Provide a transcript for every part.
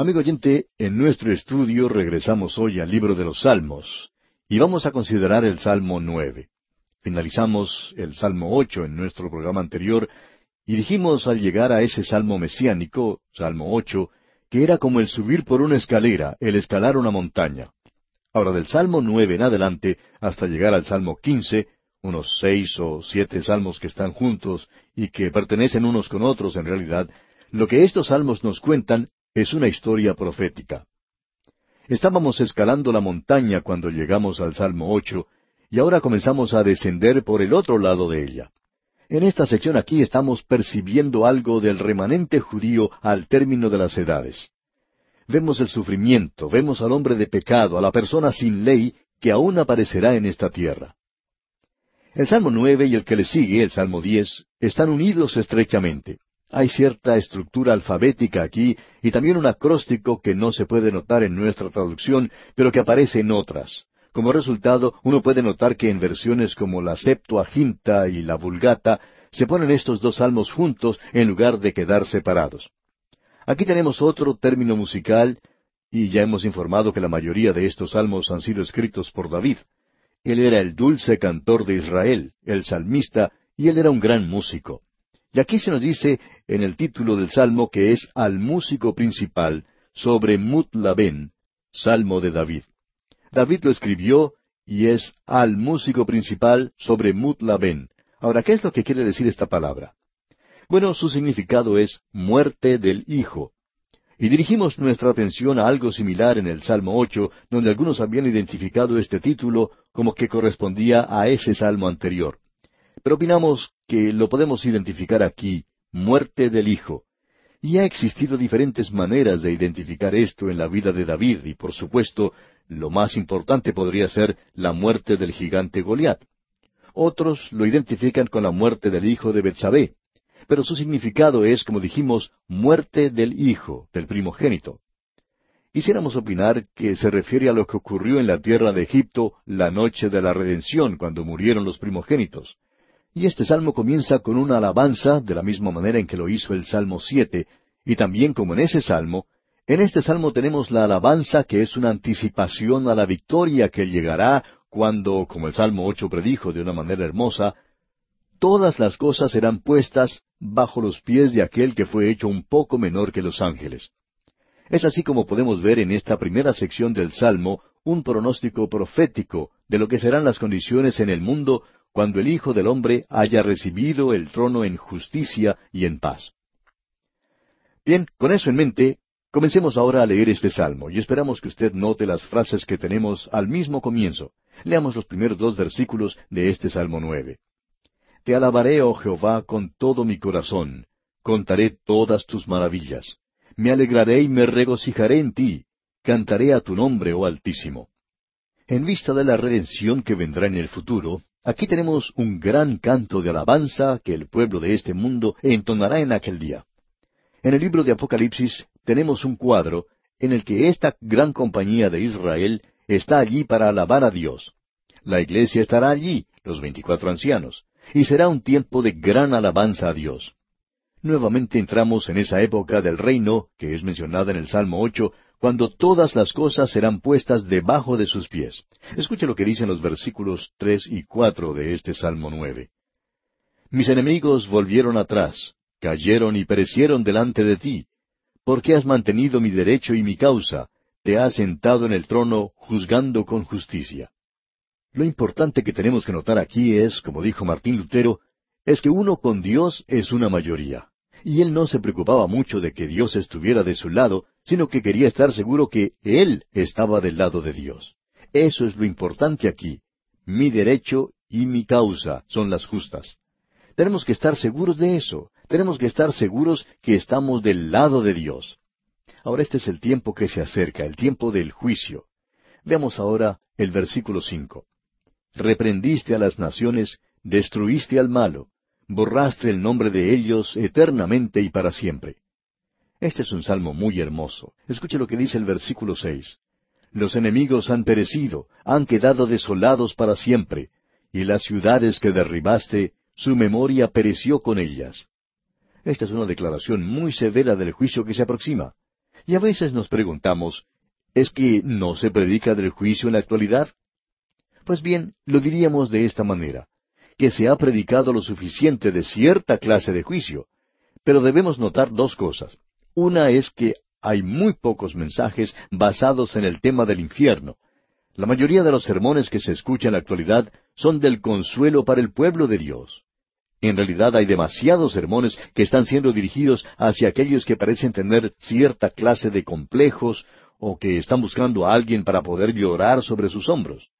Amigo oyente, en nuestro estudio regresamos hoy al libro de los Salmos y vamos a considerar el Salmo nueve. Finalizamos el Salmo ocho en nuestro programa anterior y dijimos al llegar a ese Salmo mesiánico, Salmo ocho, que era como el subir por una escalera, el escalar una montaña. Ahora del Salmo nueve en adelante hasta llegar al Salmo quince, unos seis o siete salmos que están juntos y que pertenecen unos con otros en realidad, lo que estos salmos nos cuentan es una historia profética. Estábamos escalando la montaña cuando llegamos al Salmo ocho, y ahora comenzamos a descender por el otro lado de ella. En esta sección aquí estamos percibiendo algo del remanente judío al término de las edades. Vemos el sufrimiento, vemos al hombre de pecado, a la persona sin ley, que aún aparecerá en esta tierra. El Salmo nueve y el que le sigue, el Salmo diez, están unidos estrechamente. Hay cierta estructura alfabética aquí y también un acróstico que no se puede notar en nuestra traducción, pero que aparece en otras. Como resultado, uno puede notar que en versiones como la Septuaginta y la Vulgata se ponen estos dos salmos juntos en lugar de quedar separados. Aquí tenemos otro término musical, y ya hemos informado que la mayoría de estos salmos han sido escritos por David. Él era el dulce cantor de Israel, el salmista, y él era un gran músico. Y aquí se nos dice en el título del Salmo que es al músico principal sobre Mutlaben, Salmo de David. David lo escribió y es al músico principal sobre Mutlaben. Ahora, ¿qué es lo que quiere decir esta palabra? Bueno, su significado es muerte del Hijo. Y dirigimos nuestra atención a algo similar en el Salmo ocho, donde algunos habían identificado este título como que correspondía a ese salmo anterior. Pero opinamos que lo podemos identificar aquí, muerte del Hijo. Y ha existido diferentes maneras de identificar esto en la vida de David, y por supuesto, lo más importante podría ser la muerte del gigante Goliat. Otros lo identifican con la muerte del hijo de Betsabé, pero su significado es, como dijimos, muerte del hijo, del primogénito. Quisiéramos opinar que se refiere a lo que ocurrió en la tierra de Egipto la noche de la redención, cuando murieron los primogénitos. Y este salmo comienza con una alabanza, de la misma manera en que lo hizo el Salmo siete, y también como en ese salmo, en este salmo tenemos la alabanza que es una anticipación a la victoria que llegará cuando, como el Salmo ocho predijo de una manera hermosa, todas las cosas serán puestas bajo los pies de aquel que fue hecho un poco menor que los ángeles. Es así como podemos ver en esta primera sección del Salmo un pronóstico profético de lo que serán las condiciones en el mundo cuando el Hijo del Hombre haya recibido el trono en justicia y en paz. Bien, con eso en mente, comencemos ahora a leer este salmo y esperamos que usted note las frases que tenemos al mismo comienzo. Leamos los primeros dos versículos de este salmo nueve. Te alabaré, oh Jehová, con todo mi corazón, contaré todas tus maravillas. Me alegraré y me regocijaré en ti, cantaré a tu nombre, oh Altísimo. En vista de la redención que vendrá en el futuro, Aquí tenemos un gran canto de alabanza que el pueblo de este mundo entonará en aquel día. En el libro de Apocalipsis tenemos un cuadro en el que esta gran compañía de Israel está allí para alabar a Dios. La iglesia estará allí, los veinticuatro ancianos, y será un tiempo de gran alabanza a Dios. Nuevamente entramos en esa época del reino que es mencionada en el Salmo ocho, cuando todas las cosas serán puestas debajo de sus pies. Escuche lo que dicen los versículos tres y cuatro de este Salmo nueve. Mis enemigos volvieron atrás, cayeron y perecieron delante de ti, porque has mantenido mi derecho y mi causa, te has sentado en el trono juzgando con justicia. Lo importante que tenemos que notar aquí es, como dijo Martín Lutero, es que uno con Dios es una mayoría. Y él no se preocupaba mucho de que Dios estuviera de su lado, sino que quería estar seguro que Él estaba del lado de Dios. Eso es lo importante aquí. Mi derecho y mi causa son las justas. Tenemos que estar seguros de eso. Tenemos que estar seguros que estamos del lado de Dios. Ahora este es el tiempo que se acerca, el tiempo del juicio. Veamos ahora el versículo cinco. Reprendiste a las naciones, destruiste al malo, borraste el nombre de ellos eternamente y para siempre. Este es un salmo muy hermoso. Escuche lo que dice el versículo seis. Los enemigos han perecido, han quedado desolados para siempre, y las ciudades que derribaste, su memoria pereció con ellas. Esta es una declaración muy severa del juicio que se aproxima. Y a veces nos preguntamos, ¿es que no se predica del juicio en la actualidad? Pues bien, lo diríamos de esta manera, que se ha predicado lo suficiente de cierta clase de juicio, pero debemos notar dos cosas. Una es que hay muy pocos mensajes basados en el tema del infierno. La mayoría de los sermones que se escuchan en la actualidad son del consuelo para el pueblo de Dios. En realidad hay demasiados sermones que están siendo dirigidos hacia aquellos que parecen tener cierta clase de complejos o que están buscando a alguien para poder llorar sobre sus hombros.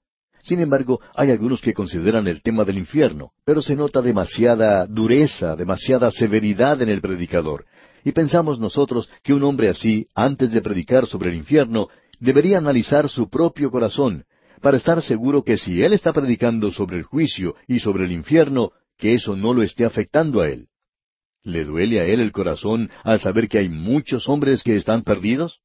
Sin embargo, hay algunos que consideran el tema del infierno, pero se nota demasiada dureza, demasiada severidad en el predicador. Y pensamos nosotros que un hombre así, antes de predicar sobre el infierno, debería analizar su propio corazón, para estar seguro que si él está predicando sobre el juicio y sobre el infierno, que eso no lo esté afectando a él. ¿Le duele a él el corazón al saber que hay muchos hombres que están perdidos?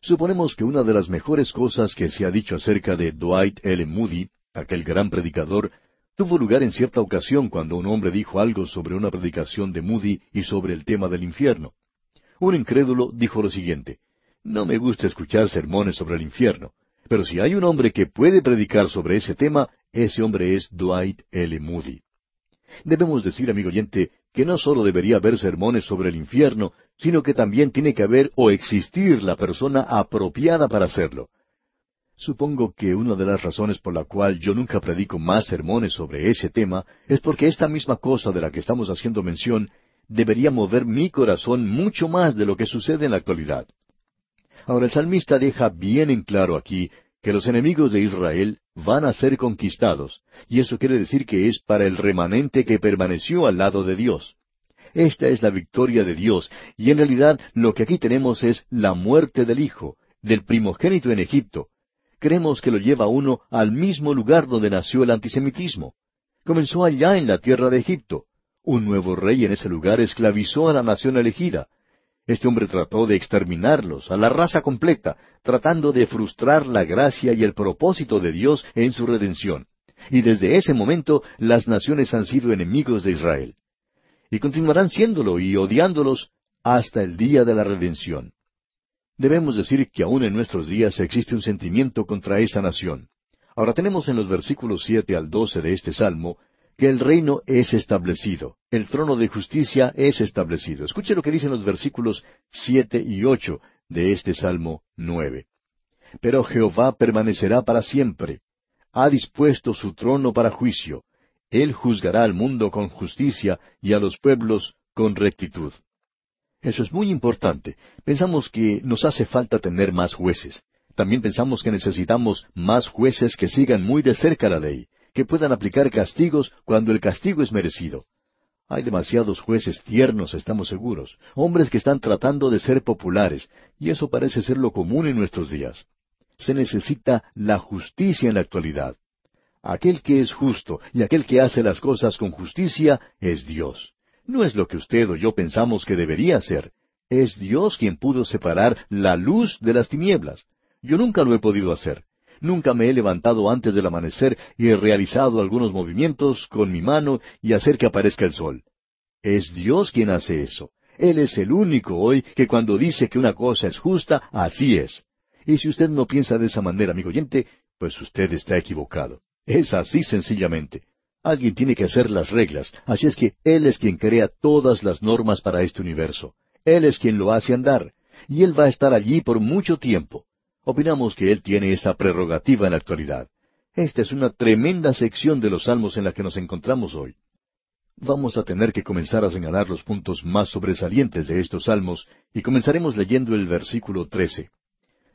Suponemos que una de las mejores cosas que se ha dicho acerca de Dwight L. Moody, aquel gran predicador, tuvo lugar en cierta ocasión cuando un hombre dijo algo sobre una predicación de Moody y sobre el tema del infierno. Un incrédulo dijo lo siguiente, No me gusta escuchar sermones sobre el infierno, pero si hay un hombre que puede predicar sobre ese tema, ese hombre es Dwight L. Moody. Debemos decir, amigo oyente, que no solo debería haber sermones sobre el infierno, sino que también tiene que haber o existir la persona apropiada para hacerlo. Supongo que una de las razones por la cual yo nunca predico más sermones sobre ese tema es porque esta misma cosa de la que estamos haciendo mención debería mover mi corazón mucho más de lo que sucede en la actualidad. Ahora el salmista deja bien en claro aquí que los enemigos de Israel van a ser conquistados, y eso quiere decir que es para el remanente que permaneció al lado de Dios. Esta es la victoria de Dios, y en realidad lo que aquí tenemos es la muerte del Hijo, del primogénito en Egipto. Creemos que lo lleva uno al mismo lugar donde nació el antisemitismo. Comenzó allá en la tierra de Egipto. Un nuevo rey en ese lugar esclavizó a la nación elegida. Este hombre trató de exterminarlos, a la raza completa, tratando de frustrar la gracia y el propósito de Dios en su redención. Y desde ese momento las naciones han sido enemigos de Israel y continuarán siéndolo y odiándolos hasta el día de la redención. Debemos decir que aún en nuestros días existe un sentimiento contra esa nación. Ahora tenemos en los versículos siete al doce de este salmo que el reino es establecido, el trono de justicia es establecido. Escuche lo que dicen los versículos siete y ocho de este salmo nueve. Pero Jehová permanecerá para siempre, ha dispuesto su trono para juicio, él juzgará al mundo con justicia y a los pueblos con rectitud. Eso es muy importante. Pensamos que nos hace falta tener más jueces. También pensamos que necesitamos más jueces que sigan muy de cerca la ley, que puedan aplicar castigos cuando el castigo es merecido. Hay demasiados jueces tiernos, estamos seguros, hombres que están tratando de ser populares, y eso parece ser lo común en nuestros días. Se necesita la justicia en la actualidad. Aquel que es justo y aquel que hace las cosas con justicia es Dios. No es lo que usted o yo pensamos que debería ser. Es Dios quien pudo separar la luz de las tinieblas. Yo nunca lo he podido hacer. Nunca me he levantado antes del amanecer y he realizado algunos movimientos con mi mano y hacer que aparezca el sol. Es Dios quien hace eso. Él es el único hoy que cuando dice que una cosa es justa, así es. Y si usted no piensa de esa manera, amigo oyente, pues usted está equivocado. Es así sencillamente. Alguien tiene que hacer las reglas, así es que Él es quien crea todas las normas para este universo. Él es quien lo hace andar, y Él va a estar allí por mucho tiempo. Opinamos que Él tiene esa prerrogativa en la actualidad. Esta es una tremenda sección de los salmos en la que nos encontramos hoy. Vamos a tener que comenzar a señalar los puntos más sobresalientes de estos salmos, y comenzaremos leyendo el versículo trece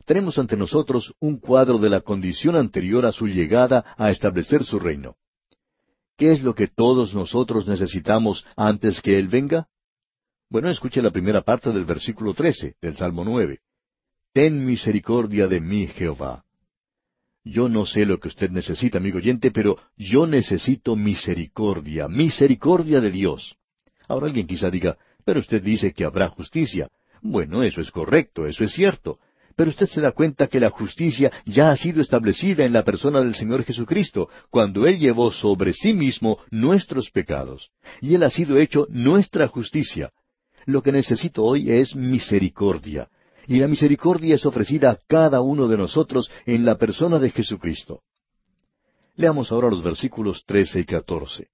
tenemos ante nosotros un cuadro de la condición anterior a su llegada a establecer su reino. ¿Qué es lo que todos nosotros necesitamos antes que Él venga? Bueno, escuche la primera parte del versículo trece del Salmo nueve. Ten misericordia de mí, Jehová. Yo no sé lo que usted necesita, amigo oyente, pero yo necesito misericordia, misericordia de Dios. Ahora alguien quizá diga, pero usted dice que habrá justicia. Bueno, eso es correcto, eso es cierto, pero usted se da cuenta que la justicia ya ha sido establecida en la persona del Señor Jesucristo, cuando Él llevó sobre sí mismo nuestros pecados. Y Él ha sido hecho nuestra justicia. Lo que necesito hoy es misericordia. y la misericordia es ofrecida a cada uno de nosotros en la persona de Jesucristo. Leamos ahora los versículos trece y catorce.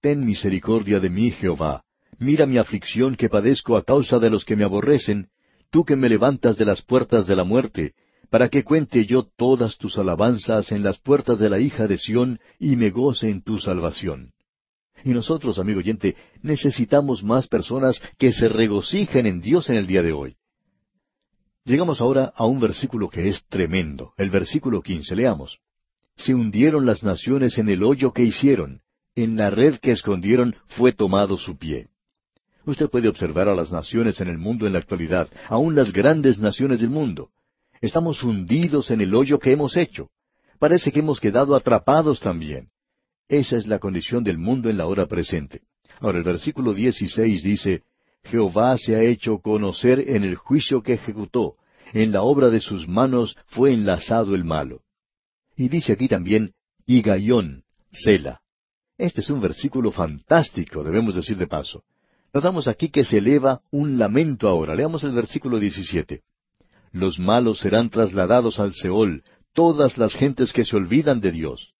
Ten misericordia de mí, Jehová. Mira mi aflicción que padezco a causa de los que me aborrecen, tú que me levantas de las puertas de la muerte, para que cuente yo todas tus alabanzas en las puertas de la hija de Sión y me goce en tu salvación. Y nosotros, amigo oyente, necesitamos más personas que se regocijen en Dios en el día de hoy. Llegamos ahora a un versículo que es tremendo, el versículo quince. Leamos. Se hundieron las naciones en el hoyo que hicieron, en la red que escondieron fue tomado su pie. Usted puede observar a las naciones en el mundo en la actualidad, aun las grandes naciones del mundo. Estamos hundidos en el hoyo que hemos hecho. Parece que hemos quedado atrapados también. Esa es la condición del mundo en la hora presente. Ahora el versículo 16 dice, Jehová se ha hecho conocer en el juicio que ejecutó, en la obra de sus manos fue enlazado el malo. Y dice aquí también, y Gaión, Sela. Este es un versículo fantástico, debemos decir de paso. Notamos aquí que se eleva un lamento ahora. Leamos el versículo 17. Los malos serán trasladados al Seol, todas las gentes que se olvidan de Dios.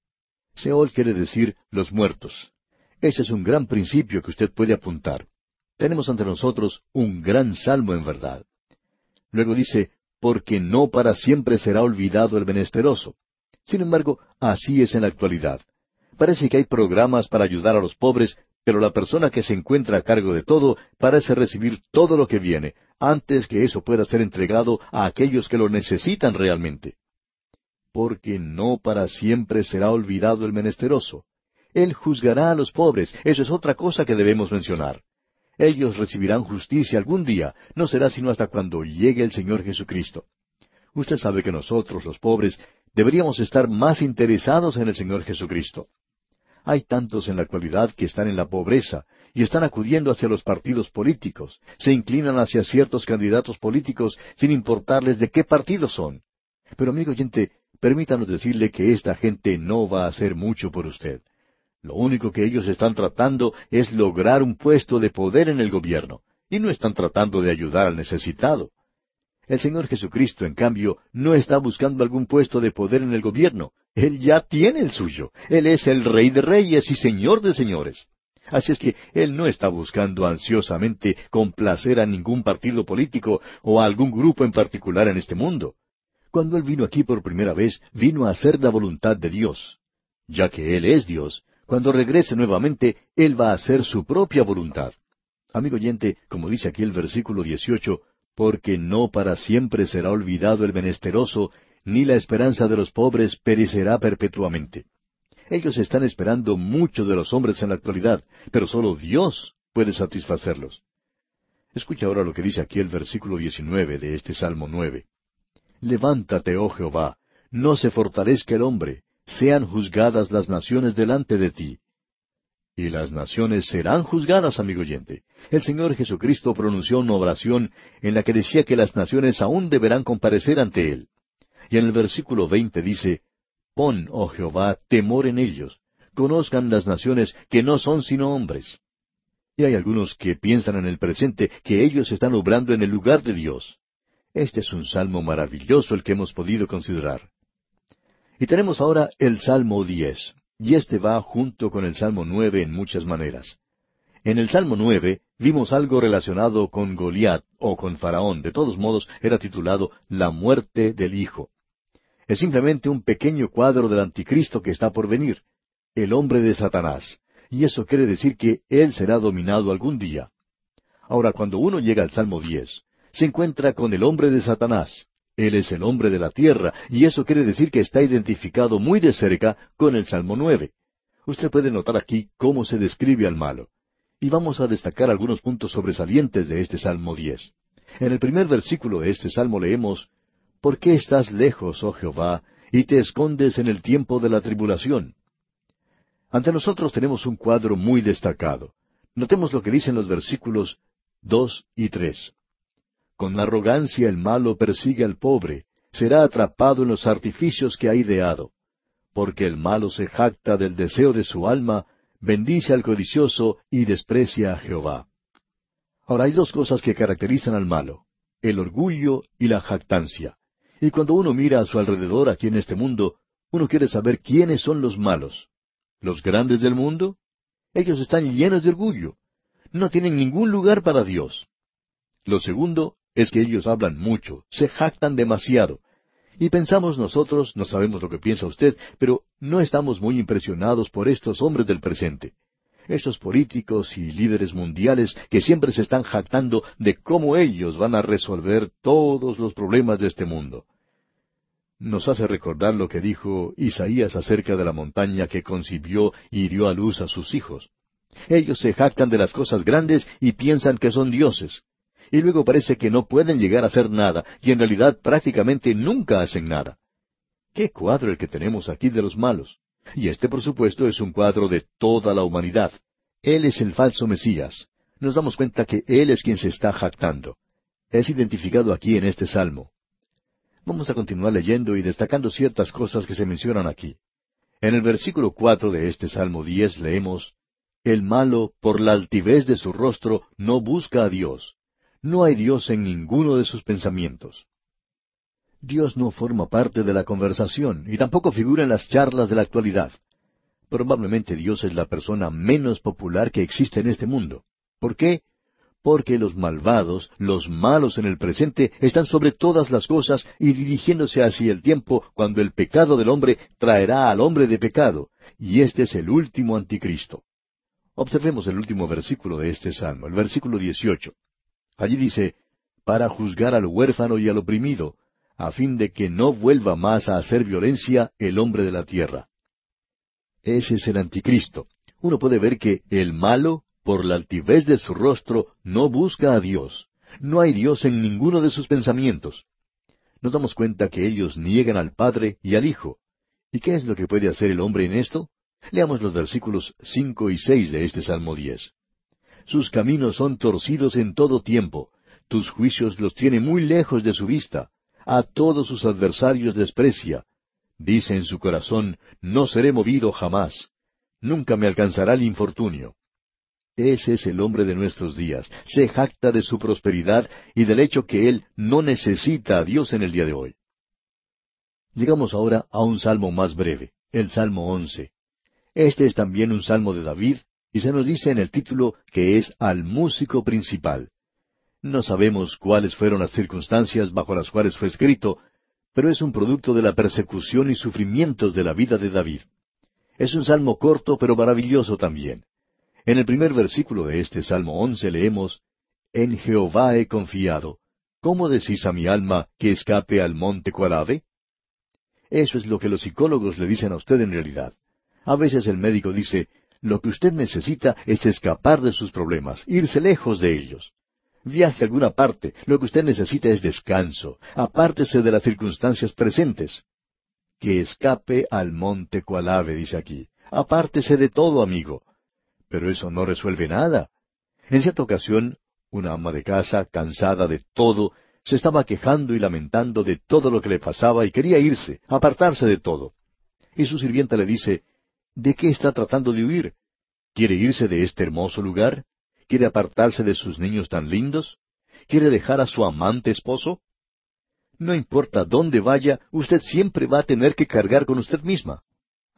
Seol quiere decir los muertos. Ese es un gran principio que usted puede apuntar. Tenemos ante nosotros un gran salmo en verdad. Luego dice, porque no para siempre será olvidado el menesteroso. Sin embargo, así es en la actualidad. Parece que hay programas para ayudar a los pobres, pero la persona que se encuentra a cargo de todo parece recibir todo lo que viene, antes que eso pueda ser entregado a aquellos que lo necesitan realmente. Porque no para siempre será olvidado el menesteroso. Él juzgará a los pobres, eso es otra cosa que debemos mencionar. Ellos recibirán justicia algún día, no será sino hasta cuando llegue el Señor Jesucristo. Usted sabe que nosotros, los pobres, deberíamos estar más interesados en el Señor Jesucristo. Hay tantos en la actualidad que están en la pobreza y están acudiendo hacia los partidos políticos, se inclinan hacia ciertos candidatos políticos sin importarles de qué partido son. Pero amigo oyente, permítanos decirle que esta gente no va a hacer mucho por usted. Lo único que ellos están tratando es lograr un puesto de poder en el gobierno, y no están tratando de ayudar al necesitado. El Señor Jesucristo, en cambio, no está buscando algún puesto de poder en el gobierno. Él ya tiene el suyo. Él es el Rey de Reyes y Señor de Señores. Así es que Él no está buscando ansiosamente complacer a ningún partido político o a algún grupo en particular en este mundo. Cuando Él vino aquí por primera vez, vino a hacer la voluntad de Dios. Ya que Él es Dios, cuando regrese nuevamente, Él va a hacer su propia voluntad. Amigo oyente, como dice aquí el versículo 18, porque no para siempre será olvidado el menesteroso, ni la esperanza de los pobres perecerá perpetuamente. Ellos están esperando mucho de los hombres en la actualidad, pero solo Dios puede satisfacerlos. Escucha ahora lo que dice aquí el versículo 19 de este Salmo 9. Levántate, oh Jehová, no se fortalezca el hombre, sean juzgadas las naciones delante de ti. Y las naciones serán juzgadas, amigo oyente. El Señor Jesucristo pronunció una oración en la que decía que las naciones aún deberán comparecer ante Él. Y en el versículo veinte dice, Pon, oh Jehová, temor en ellos, conozcan las naciones que no son sino hombres. Y hay algunos que piensan en el presente que ellos están obrando en el lugar de Dios. Este es un salmo maravilloso el que hemos podido considerar. Y tenemos ahora el Salmo diez, y este va junto con el Salmo nueve en muchas maneras. En el Salmo nueve vimos algo relacionado con Goliat o con Faraón, de todos modos era titulado La muerte del Hijo. Es simplemente un pequeño cuadro del anticristo que está por venir, el hombre de Satanás, y eso quiere decir que él será dominado algún día. Ahora, cuando uno llega al Salmo diez, se encuentra con el hombre de Satanás, él es el hombre de la tierra, y eso quiere decir que está identificado muy de cerca con el Salmo nueve. Usted puede notar aquí cómo se describe al malo. Y vamos a destacar algunos puntos sobresalientes de este Salmo diez. En el primer versículo de este Salmo leemos, ¿Por qué estás lejos, oh Jehová, y te escondes en el tiempo de la tribulación? Ante nosotros tenemos un cuadro muy destacado. Notemos lo que dicen los versículos dos y tres. Con arrogancia el malo persigue al pobre, será atrapado en los artificios que ha ideado. Porque el malo se jacta del deseo de su alma, bendice al codicioso y desprecia a Jehová. Ahora hay dos cosas que caracterizan al malo. el orgullo y la jactancia. Y cuando uno mira a su alrededor aquí en este mundo, uno quiere saber quiénes son los malos. ¿Los grandes del mundo? Ellos están llenos de orgullo. No tienen ningún lugar para Dios. Lo segundo es que ellos hablan mucho, se jactan demasiado. Y pensamos nosotros, no sabemos lo que piensa usted, pero no estamos muy impresionados por estos hombres del presente. Estos políticos y líderes mundiales que siempre se están jactando de cómo ellos van a resolver todos los problemas de este mundo. Nos hace recordar lo que dijo Isaías acerca de la montaña que concibió y dio a luz a sus hijos. Ellos se jactan de las cosas grandes y piensan que son dioses. Y luego parece que no pueden llegar a hacer nada, y en realidad prácticamente nunca hacen nada. ¿Qué cuadro el que tenemos aquí de los malos? Y este, por supuesto, es un cuadro de toda la humanidad. Él es el falso Mesías. Nos damos cuenta que Él es quien se está jactando. Es identificado aquí en este salmo. Vamos a continuar leyendo y destacando ciertas cosas que se mencionan aquí. En el versículo cuatro de este Salmo diez leemos El malo, por la altivez de su rostro, no busca a Dios. No hay Dios en ninguno de sus pensamientos. Dios no forma parte de la conversación y tampoco figura en las charlas de la actualidad. Probablemente Dios es la persona menos popular que existe en este mundo. ¿Por qué? Porque los malvados, los malos en el presente, están sobre todas las cosas y dirigiéndose hacia el tiempo cuando el pecado del hombre traerá al hombre de pecado, y este es el último anticristo. Observemos el último versículo de este salmo, el versículo 18. Allí dice, para juzgar al huérfano y al oprimido, a fin de que no vuelva más a hacer violencia el hombre de la tierra. Ese es el anticristo. Uno puede ver que el malo, por la altivez de su rostro, no busca a Dios. No hay Dios en ninguno de sus pensamientos. Nos damos cuenta que ellos niegan al Padre y al Hijo. ¿Y qué es lo que puede hacer el hombre en esto? Leamos los versículos cinco y seis de este Salmo diez. Sus caminos son torcidos en todo tiempo, tus juicios los tiene muy lejos de su vista a todos sus adversarios desprecia. Dice en su corazón, no seré movido jamás. Nunca me alcanzará el infortunio. Ese es el hombre de nuestros días. Se jacta de su prosperidad y del hecho que él no necesita a Dios en el día de hoy. Llegamos ahora a un salmo más breve, el Salmo once. Este es también un salmo de David, y se nos dice en el título que es al músico principal. No sabemos cuáles fueron las circunstancias bajo las cuales fue escrito, pero es un producto de la persecución y sufrimientos de la vida de David. Es un salmo corto pero maravilloso también. En el primer versículo de este Salmo once leemos, En Jehová he confiado. ¿Cómo decís a mi alma que escape al monte cual ave? Eso es lo que los psicólogos le dicen a usted en realidad. A veces el médico dice, lo que usted necesita es escapar de sus problemas, irse lejos de ellos. Viaje a alguna parte. Lo que usted necesita es descanso. Apártese de las circunstancias presentes. Que escape al monte cual ave, dice aquí. Apártese de todo, amigo. Pero eso no resuelve nada. En cierta ocasión, una ama de casa, cansada de todo, se estaba quejando y lamentando de todo lo que le pasaba y quería irse, apartarse de todo. Y su sirvienta le dice, ¿De qué está tratando de huir? ¿Quiere irse de este hermoso lugar? ¿Quiere apartarse de sus niños tan lindos? ¿Quiere dejar a su amante esposo? No importa dónde vaya, usted siempre va a tener que cargar con usted misma.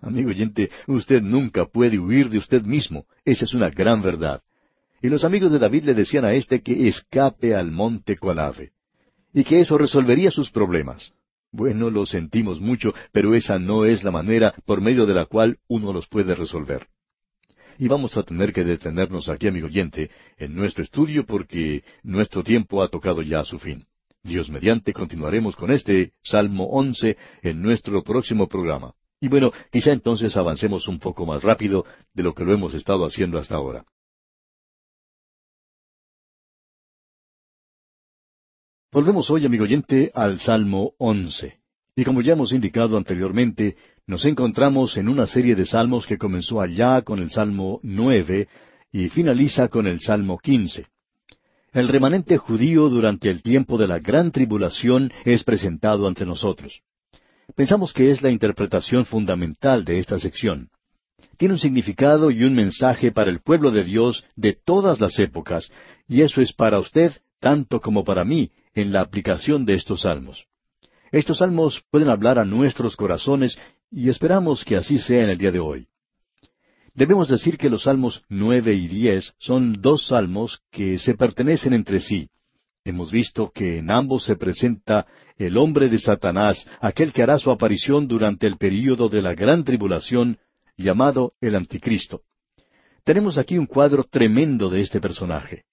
Amigo oyente, usted nunca puede huir de usted mismo. Esa es una gran verdad. Y los amigos de David le decían a éste que escape al monte cual ave, y que eso resolvería sus problemas. Bueno, lo sentimos mucho, pero esa no es la manera por medio de la cual uno los puede resolver. Y vamos a tener que detenernos aquí, amigo oyente, en nuestro estudio porque nuestro tiempo ha tocado ya a su fin. Dios mediante continuaremos con este Salmo once en nuestro próximo programa. Y bueno, quizá entonces avancemos un poco más rápido de lo que lo hemos estado haciendo hasta ahora. Volvemos hoy, amigo oyente, al Salmo once. Y como ya hemos indicado anteriormente, nos encontramos en una serie de salmos que comenzó allá con el Salmo nueve y finaliza con el Salmo quince. El remanente judío durante el tiempo de la gran tribulación es presentado ante nosotros. Pensamos que es la interpretación fundamental de esta sección. Tiene un significado y un mensaje para el pueblo de Dios de todas las épocas, y eso es para usted tanto como para mí, en la aplicación de estos salmos. Estos salmos pueden hablar a nuestros corazones y esperamos que así sea en el día de hoy. Debemos decir que los salmos nueve y diez son dos salmos que se pertenecen entre sí. Hemos visto que en ambos se presenta el hombre de Satanás, aquel que hará su aparición durante el período de la gran tribulación, llamado el Anticristo. Tenemos aquí un cuadro tremendo de este personaje.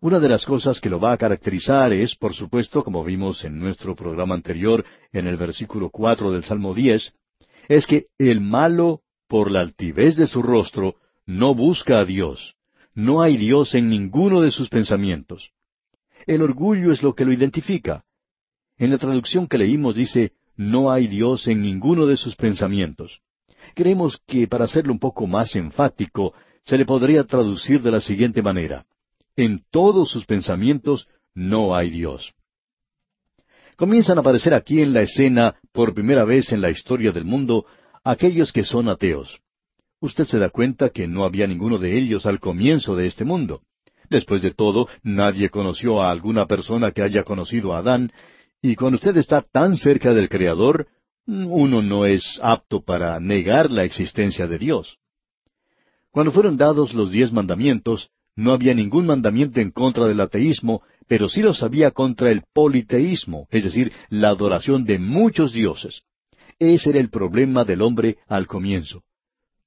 Una de las cosas que lo va a caracterizar es, por supuesto, como vimos en nuestro programa anterior, en el versículo cuatro del Salmo diez, es que el malo, por la altivez de su rostro, no busca a Dios. No hay Dios en ninguno de sus pensamientos. El orgullo es lo que lo identifica. En la traducción que leímos dice, no hay Dios en ninguno de sus pensamientos. Creemos que para hacerlo un poco más enfático, se le podría traducir de la siguiente manera. En todos sus pensamientos no hay Dios. Comienzan a aparecer aquí en la escena, por primera vez en la historia del mundo, aquellos que son ateos. Usted se da cuenta que no había ninguno de ellos al comienzo de este mundo. Después de todo, nadie conoció a alguna persona que haya conocido a Adán, y cuando usted está tan cerca del Creador, uno no es apto para negar la existencia de Dios. Cuando fueron dados los diez mandamientos, no había ningún mandamiento en contra del ateísmo, pero sí los había contra el politeísmo, es decir, la adoración de muchos dioses. Ese era el problema del hombre al comienzo.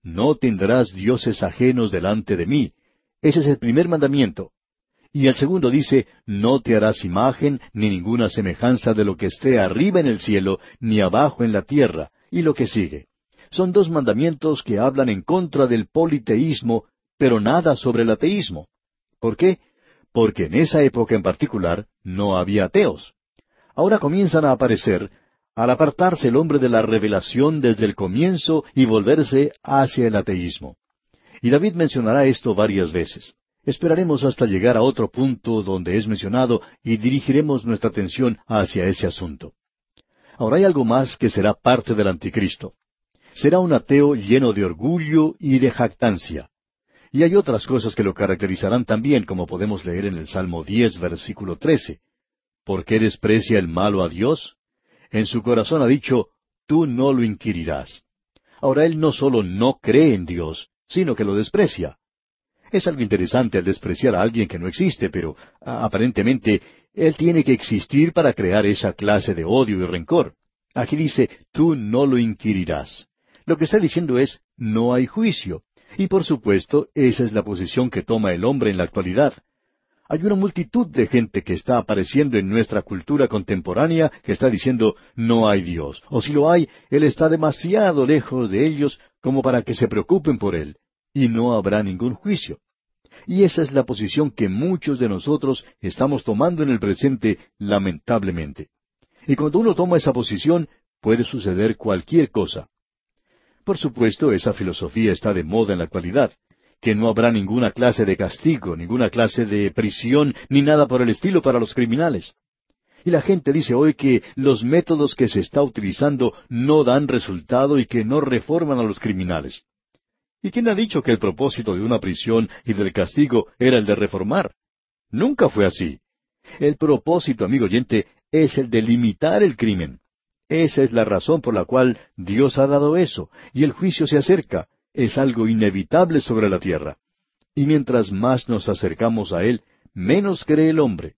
No tendrás dioses ajenos delante de mí. Ese es el primer mandamiento. Y el segundo dice, no te harás imagen ni ninguna semejanza de lo que esté arriba en el cielo, ni abajo en la tierra, y lo que sigue. Son dos mandamientos que hablan en contra del politeísmo, pero nada sobre el ateísmo. ¿Por qué? Porque en esa época en particular no había ateos. Ahora comienzan a aparecer al apartarse el hombre de la revelación desde el comienzo y volverse hacia el ateísmo. Y David mencionará esto varias veces. Esperaremos hasta llegar a otro punto donde es mencionado y dirigiremos nuestra atención hacia ese asunto. Ahora hay algo más que será parte del anticristo. Será un ateo lleno de orgullo y de jactancia. Y hay otras cosas que lo caracterizarán también, como podemos leer en el Salmo diez, versículo trece. ¿Por qué desprecia el malo a Dios? En su corazón ha dicho, Tú no lo inquirirás. Ahora él no solo no cree en Dios, sino que lo desprecia. Es algo interesante el despreciar a alguien que no existe, pero aparentemente él tiene que existir para crear esa clase de odio y rencor. Aquí dice, tú no lo inquirirás. Lo que está diciendo es, no hay juicio. Y por supuesto, esa es la posición que toma el hombre en la actualidad. Hay una multitud de gente que está apareciendo en nuestra cultura contemporánea que está diciendo no hay Dios, o si lo hay, Él está demasiado lejos de ellos como para que se preocupen por Él y no habrá ningún juicio. Y esa es la posición que muchos de nosotros estamos tomando en el presente, lamentablemente. Y cuando uno toma esa posición, puede suceder cualquier cosa. Por supuesto, esa filosofía está de moda en la actualidad, que no habrá ninguna clase de castigo, ninguna clase de prisión, ni nada por el estilo para los criminales. Y la gente dice hoy que los métodos que se está utilizando no dan resultado y que no reforman a los criminales. ¿Y quién ha dicho que el propósito de una prisión y del castigo era el de reformar? Nunca fue así. El propósito, amigo oyente, es el de limitar el crimen. Esa es la razón por la cual Dios ha dado eso, y el juicio se acerca. Es algo inevitable sobre la tierra. Y mientras más nos acercamos a Él, menos cree el hombre.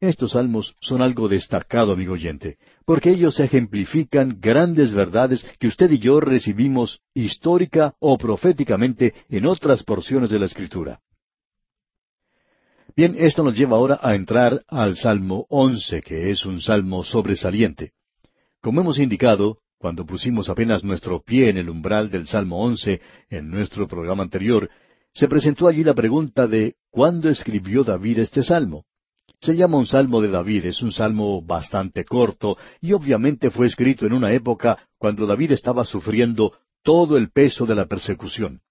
Estos salmos son algo destacado, amigo oyente, porque ellos ejemplifican grandes verdades que usted y yo recibimos histórica o proféticamente en otras porciones de la Escritura. Bien, esto nos lleva ahora a entrar al Salmo once, que es un salmo sobresaliente. Como hemos indicado, cuando pusimos apenas nuestro pie en el umbral del Salmo once en nuestro programa anterior, se presentó allí la pregunta de ¿cuándo escribió David este salmo? Se llama un salmo de David, es un salmo bastante corto y obviamente fue escrito en una época cuando David estaba sufriendo todo el peso de la persecución.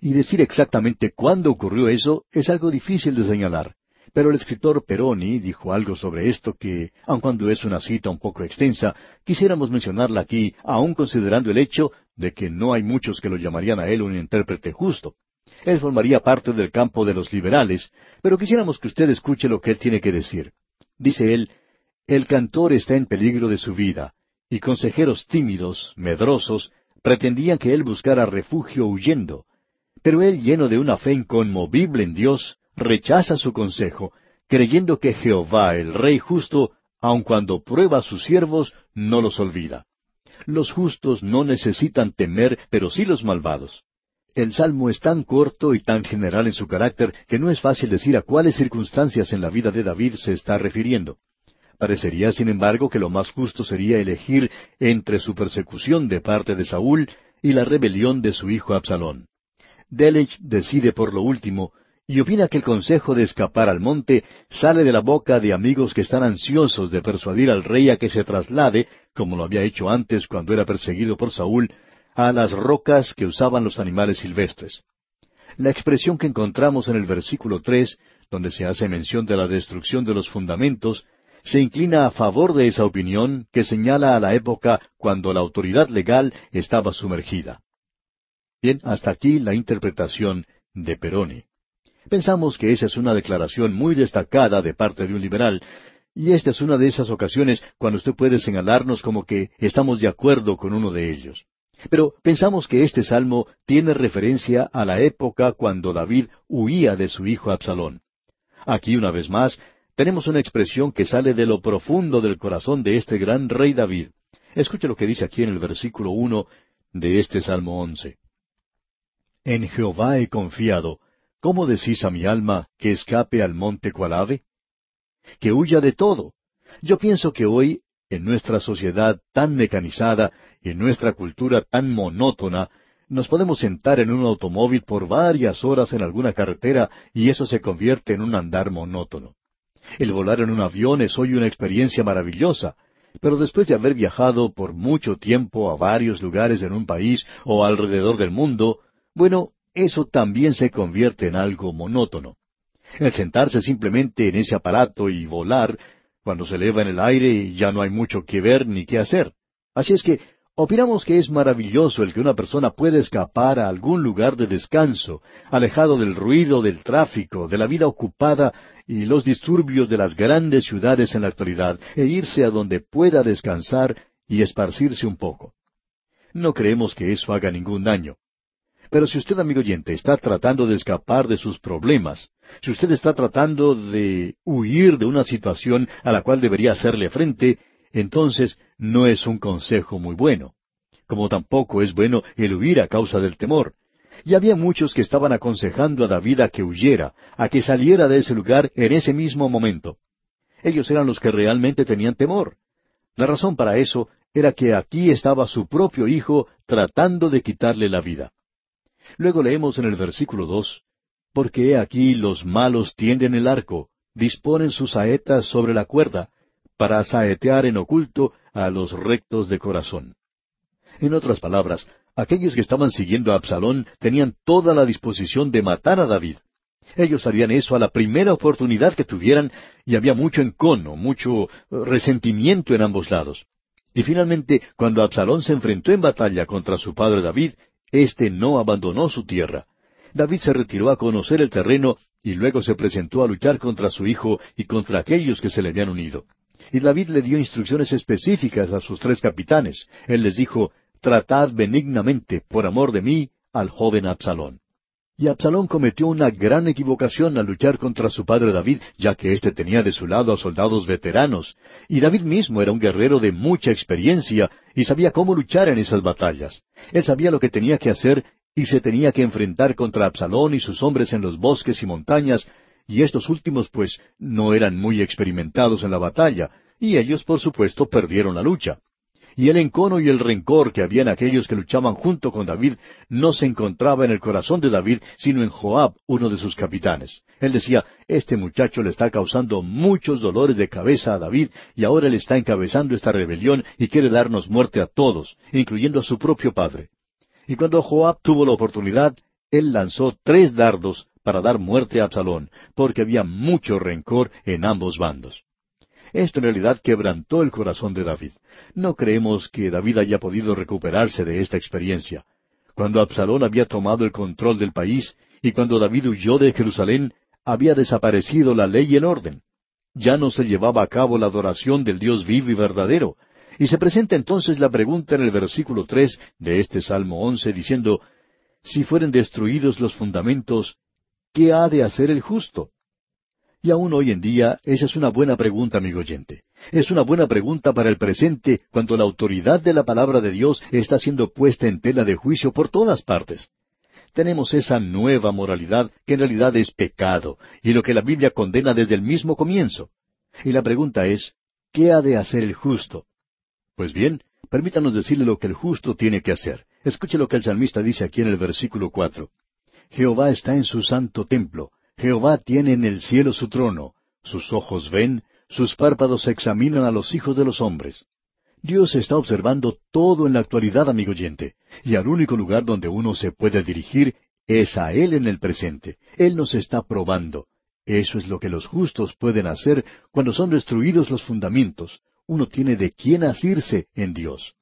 Y decir exactamente cuándo ocurrió eso es algo difícil de señalar. Pero el escritor Peroni dijo algo sobre esto que, aun cuando es una cita un poco extensa, quisiéramos mencionarla aquí, aun considerando el hecho de que no hay muchos que lo llamarían a él un intérprete justo. Él formaría parte del campo de los liberales, pero quisiéramos que usted escuche lo que él tiene que decir. Dice él, El cantor está en peligro de su vida, y consejeros tímidos, medrosos, pretendían que él buscara refugio huyendo. Pero él, lleno de una fe inconmovible en Dios, rechaza su consejo, creyendo que Jehová, el Rey justo, aun cuando prueba a sus siervos, no los olvida. Los justos no necesitan temer, pero sí los malvados. El salmo es tan corto y tan general en su carácter que no es fácil decir a cuáles circunstancias en la vida de David se está refiriendo. Parecería, sin embargo, que lo más justo sería elegir entre su persecución de parte de Saúl y la rebelión de su hijo Absalón. Delitzsch decide por lo último, y opina que el consejo de escapar al monte sale de la boca de amigos que están ansiosos de persuadir al rey a que se traslade, como lo había hecho antes cuando era perseguido por Saúl, a las rocas que usaban los animales silvestres. La expresión que encontramos en el versículo tres, donde se hace mención de la destrucción de los fundamentos, se inclina a favor de esa opinión que señala a la época cuando la autoridad legal estaba sumergida. Bien, hasta aquí la interpretación de Peroni. Pensamos que esa es una declaración muy destacada de parte de un liberal, y esta es una de esas ocasiones cuando usted puede señalarnos como que estamos de acuerdo con uno de ellos. Pero pensamos que este salmo tiene referencia a la época cuando David huía de su hijo Absalón. Aquí una vez más tenemos una expresión que sale de lo profundo del corazón de este gran rey David. Escuche lo que dice aquí en el versículo uno de este Salmo once. En Jehová he confiado. ¿Cómo decís a mi alma que escape al monte cual ave? Que huya de todo. Yo pienso que hoy, en nuestra sociedad tan mecanizada, y en nuestra cultura tan monótona, nos podemos sentar en un automóvil por varias horas en alguna carretera y eso se convierte en un andar monótono. El volar en un avión es hoy una experiencia maravillosa, pero después de haber viajado por mucho tiempo a varios lugares en un país o alrededor del mundo, bueno, eso también se convierte en algo monótono. El sentarse simplemente en ese aparato y volar, cuando se eleva en el aire ya no hay mucho que ver ni que hacer. Así es que Opinamos que es maravilloso el que una persona pueda escapar a algún lugar de descanso, alejado del ruido, del tráfico, de la vida ocupada y los disturbios de las grandes ciudades en la actualidad, e irse a donde pueda descansar y esparcirse un poco. No creemos que eso haga ningún daño. Pero si usted, amigo oyente, está tratando de escapar de sus problemas, si usted está tratando de huir de una situación a la cual debería hacerle frente, entonces no es un consejo muy bueno. Como tampoco es bueno el huir a causa del temor. Y había muchos que estaban aconsejando a David a que huyera, a que saliera de ese lugar en ese mismo momento. Ellos eran los que realmente tenían temor. La razón para eso era que aquí estaba su propio hijo tratando de quitarle la vida. Luego leemos en el versículo dos, Porque he aquí los malos tienden el arco, disponen sus saetas sobre la cuerda, para saetear en oculto a los rectos de corazón. En otras palabras, aquellos que estaban siguiendo a Absalón tenían toda la disposición de matar a David. Ellos harían eso a la primera oportunidad que tuvieran y había mucho encono, mucho eh, resentimiento en ambos lados. Y finalmente, cuando Absalón se enfrentó en batalla contra su padre David, éste no abandonó su tierra. David se retiró a conocer el terreno y luego se presentó a luchar contra su hijo y contra aquellos que se le habían unido. Y David le dio instrucciones específicas a sus tres capitanes. Él les dijo, Tratad benignamente, por amor de mí, al joven Absalón. Y Absalón cometió una gran equivocación al luchar contra su padre David, ya que éste tenía de su lado a soldados veteranos, y David mismo era un guerrero de mucha experiencia y sabía cómo luchar en esas batallas. Él sabía lo que tenía que hacer y se tenía que enfrentar contra Absalón y sus hombres en los bosques y montañas, y estos últimos pues no eran muy experimentados en la batalla, y ellos por supuesto perdieron la lucha. Y el encono y el rencor que había en aquellos que luchaban junto con David no se encontraba en el corazón de David, sino en Joab, uno de sus capitanes. Él decía, este muchacho le está causando muchos dolores de cabeza a David y ahora él está encabezando esta rebelión y quiere darnos muerte a todos, incluyendo a su propio padre. Y cuando Joab tuvo la oportunidad, él lanzó tres dardos para dar muerte a Absalón, porque había mucho rencor en ambos bandos. Esto en realidad quebrantó el corazón de David. No creemos que David haya podido recuperarse de esta experiencia. Cuando Absalón había tomado el control del país y cuando David huyó de Jerusalén, había desaparecido la ley y el orden. ya no se llevaba a cabo la adoración del Dios vivo y verdadero. Y se presenta entonces la pregunta en el versículo tres de este Salmo once, diciendo, Si fueren destruidos los fundamentos, ¿qué ha de hacer el justo? Y aún hoy en día esa es una buena pregunta, amigo oyente. Es una buena pregunta para el presente cuando la autoridad de la palabra de Dios está siendo puesta en tela de juicio por todas partes. Tenemos esa nueva moralidad que en realidad es pecado y lo que la Biblia condena desde el mismo comienzo. Y la pregunta es, ¿qué ha de hacer el justo? Pues bien, permítanos decirle lo que el justo tiene que hacer. Escuche lo que el salmista dice aquí en el versículo cuatro. Jehová está en su santo templo, Jehová tiene en el cielo su trono, sus ojos ven, sus párpados examinan a los hijos de los hombres. Dios está observando todo en la actualidad, amigo oyente, y al único lugar donde uno se puede dirigir es a Él en el presente. Él nos está probando. Eso es lo que los justos pueden hacer cuando son destruidos los fundamentos. Uno tiene de quién asirse en Dios.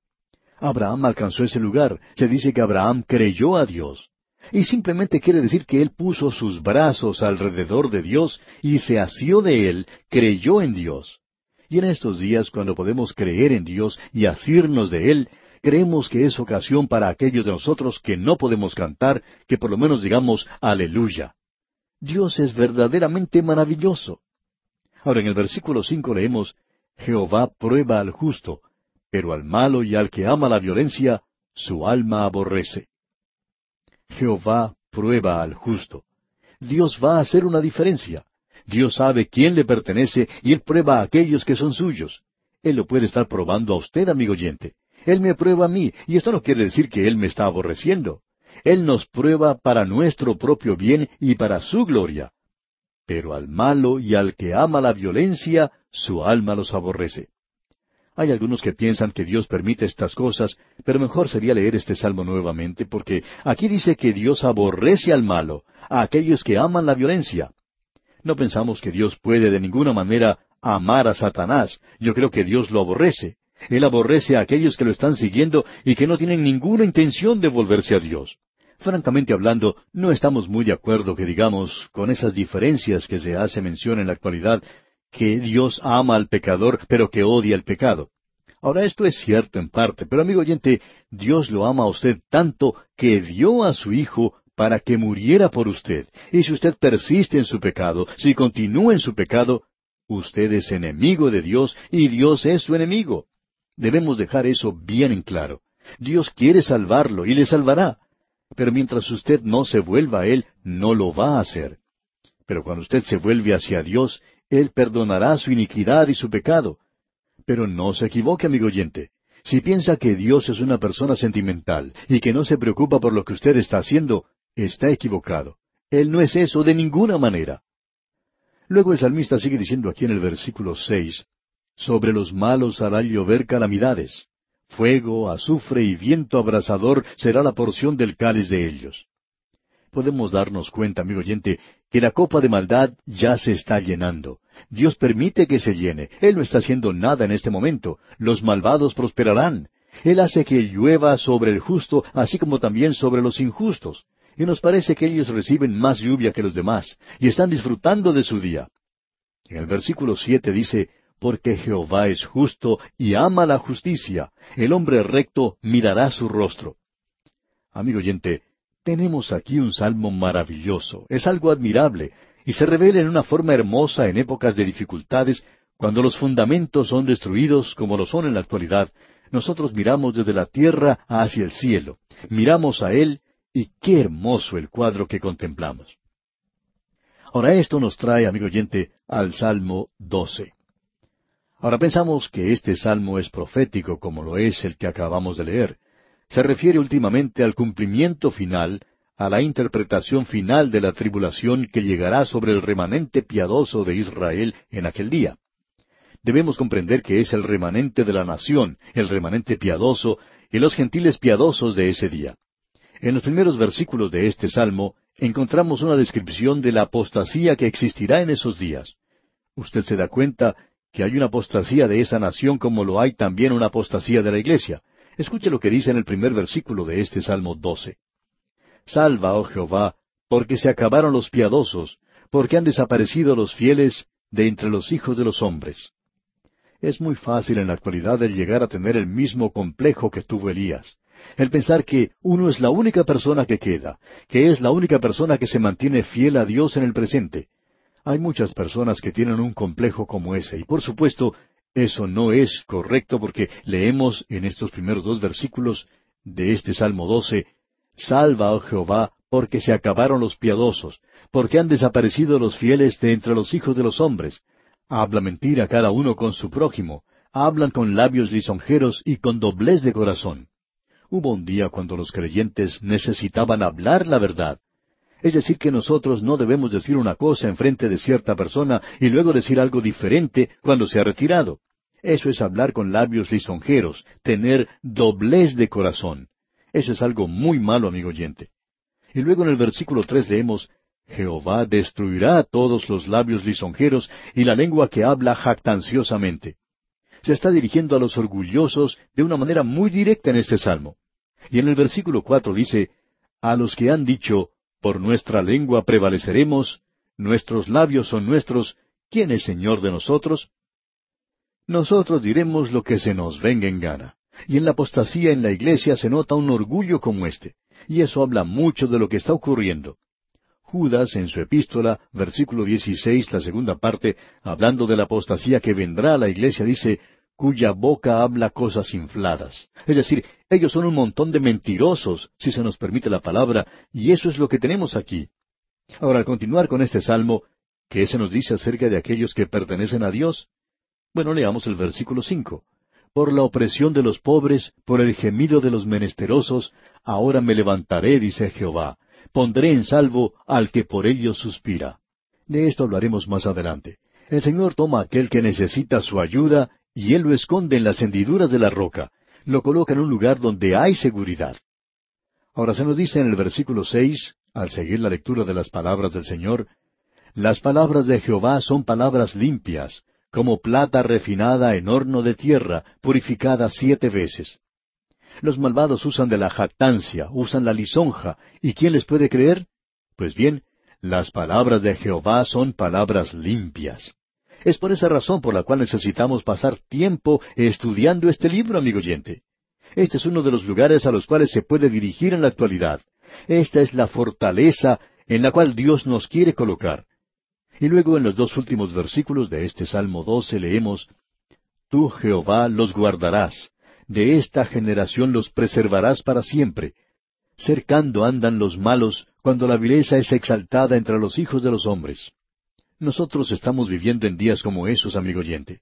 Abraham alcanzó ese lugar. Se dice que Abraham creyó a Dios. Y simplemente quiere decir que él puso sus brazos alrededor de Dios y se asió de él, creyó en Dios. Y en estos días, cuando podemos creer en Dios y asirnos de Él, creemos que es ocasión para aquellos de nosotros que no podemos cantar, que por lo menos digamos aleluya. Dios es verdaderamente maravilloso. Ahora en el versículo cinco leemos, Jehová prueba al justo, pero al malo y al que ama la violencia, su alma aborrece. Jehová prueba al justo. Dios va a hacer una diferencia. Dios sabe quién le pertenece y Él prueba a aquellos que son suyos. Él lo puede estar probando a usted, amigo oyente. Él me prueba a mí, y esto no quiere decir que Él me está aborreciendo. Él nos prueba para nuestro propio bien y para su gloria. Pero al malo y al que ama la violencia, su alma los aborrece. Hay algunos que piensan que Dios permite estas cosas, pero mejor sería leer este salmo nuevamente, porque aquí dice que Dios aborrece al malo, a aquellos que aman la violencia. No pensamos que Dios puede de ninguna manera amar a Satanás. Yo creo que Dios lo aborrece. Él aborrece a aquellos que lo están siguiendo y que no tienen ninguna intención de volverse a Dios. Francamente hablando, no estamos muy de acuerdo que digamos, con esas diferencias que se hace mención en la actualidad, que Dios ama al pecador, pero que odia el pecado. Ahora esto es cierto en parte, pero amigo oyente, Dios lo ama a usted tanto que dio a su Hijo para que muriera por usted. Y si usted persiste en su pecado, si continúa en su pecado, usted es enemigo de Dios y Dios es su enemigo. Debemos dejar eso bien en claro. Dios quiere salvarlo y le salvará. Pero mientras usted no se vuelva a Él, no lo va a hacer. Pero cuando usted se vuelve hacia Dios, Él perdonará su iniquidad y su pecado. Pero no se equivoque, amigo oyente. Si piensa que Dios es una persona sentimental y que no se preocupa por lo que usted está haciendo, está equivocado. Él no es eso de ninguna manera. Luego el salmista sigue diciendo aquí en el versículo seis, Sobre los malos hará llover calamidades. Fuego, azufre y viento abrasador será la porción del cáliz de ellos. Podemos darnos cuenta, amigo oyente, que la copa de maldad ya se está llenando. Dios permite que se llene. Él no está haciendo nada en este momento. Los malvados prosperarán. Él hace que llueva sobre el justo, así como también sobre los injustos y nos parece que ellos reciben más lluvia que los demás, y están disfrutando de su día. En el versículo siete dice, Porque Jehová es justo y ama la justicia, el hombre recto mirará su rostro. Amigo oyente, tenemos aquí un salmo maravilloso, es algo admirable, y se revela en una forma hermosa en épocas de dificultades, cuando los fundamentos son destruidos como lo son en la actualidad, nosotros miramos desde la tierra hacia el cielo, miramos a Él y qué hermoso el cuadro que contemplamos. Ahora esto nos trae, amigo oyente, al Salmo 12. Ahora pensamos que este salmo es profético como lo es el que acabamos de leer. Se refiere últimamente al cumplimiento final, a la interpretación final de la tribulación que llegará sobre el remanente piadoso de Israel en aquel día. Debemos comprender que es el remanente de la nación, el remanente piadoso, y los gentiles piadosos de ese día. En los primeros versículos de este salmo encontramos una descripción de la apostasía que existirá en esos días. Usted se da cuenta que hay una apostasía de esa nación como lo hay también una apostasía de la iglesia. Escuche lo que dice en el primer versículo de este Salmo 12. Salva, oh Jehová, porque se acabaron los piadosos, porque han desaparecido los fieles, de entre los hijos de los hombres. Es muy fácil en la actualidad el llegar a tener el mismo complejo que tuvo Elías. El pensar que uno es la única persona que queda, que es la única persona que se mantiene fiel a Dios en el presente. Hay muchas personas que tienen un complejo como ese, y por supuesto, eso no es correcto porque leemos en estos primeros dos versículos de este Salmo 12, Salva, oh Jehová, porque se acabaron los piadosos, porque han desaparecido los fieles de entre los hijos de los hombres. Habla mentira cada uno con su prójimo, hablan con labios lisonjeros y con doblez de corazón. Hubo un día cuando los creyentes necesitaban hablar la verdad. Es decir, que nosotros no debemos decir una cosa en frente de cierta persona y luego decir algo diferente cuando se ha retirado. Eso es hablar con labios lisonjeros, tener doblez de corazón. Eso es algo muy malo, amigo oyente. Y luego en el versículo tres leemos, Jehová destruirá todos los labios lisonjeros y la lengua que habla jactanciosamente. Se está dirigiendo a los orgullosos de una manera muy directa en este salmo. Y en el versículo cuatro dice, A los que han dicho, por nuestra lengua prevaleceremos, nuestros labios son nuestros, ¿quién es Señor de nosotros? Nosotros diremos lo que se nos venga en gana. Y en la apostasía en la iglesia se nota un orgullo como este, y eso habla mucho de lo que está ocurriendo. Judas, en su epístola, versículo 16, la segunda parte, hablando de la apostasía que vendrá a la iglesia, dice, cuya boca habla cosas infladas. Es decir, ellos son un montón de mentirosos, si se nos permite la palabra, y eso es lo que tenemos aquí. Ahora, al continuar con este salmo, ¿qué se nos dice acerca de aquellos que pertenecen a Dios? Bueno, leamos el versículo cinco. Por la opresión de los pobres, por el gemido de los menesterosos, ahora me levantaré, dice Jehová. Pondré en salvo al que por ellos suspira. De esto hablaremos más adelante. El Señor toma aquel que necesita su ayuda y Él lo esconde en las hendiduras de la roca, lo coloca en un lugar donde hay seguridad. Ahora se nos dice en el versículo seis, al seguir la lectura de las palabras del Señor, las palabras de Jehová son palabras limpias, como plata refinada en horno de tierra, purificada siete veces. Los malvados usan de la jactancia, usan la lisonja, ¿y quién les puede creer? Pues bien, las palabras de Jehová son palabras limpias. Es por esa razón por la cual necesitamos pasar tiempo estudiando este libro, amigo oyente. Este es uno de los lugares a los cuales se puede dirigir en la actualidad. Esta es la fortaleza en la cual Dios nos quiere colocar. Y luego en los dos últimos versículos de este Salmo 12 leemos, Tú, Jehová, los guardarás, de esta generación los preservarás para siempre. Cercando andan los malos cuando la vileza es exaltada entre los hijos de los hombres. Nosotros estamos viviendo en días como esos, amigo oyente.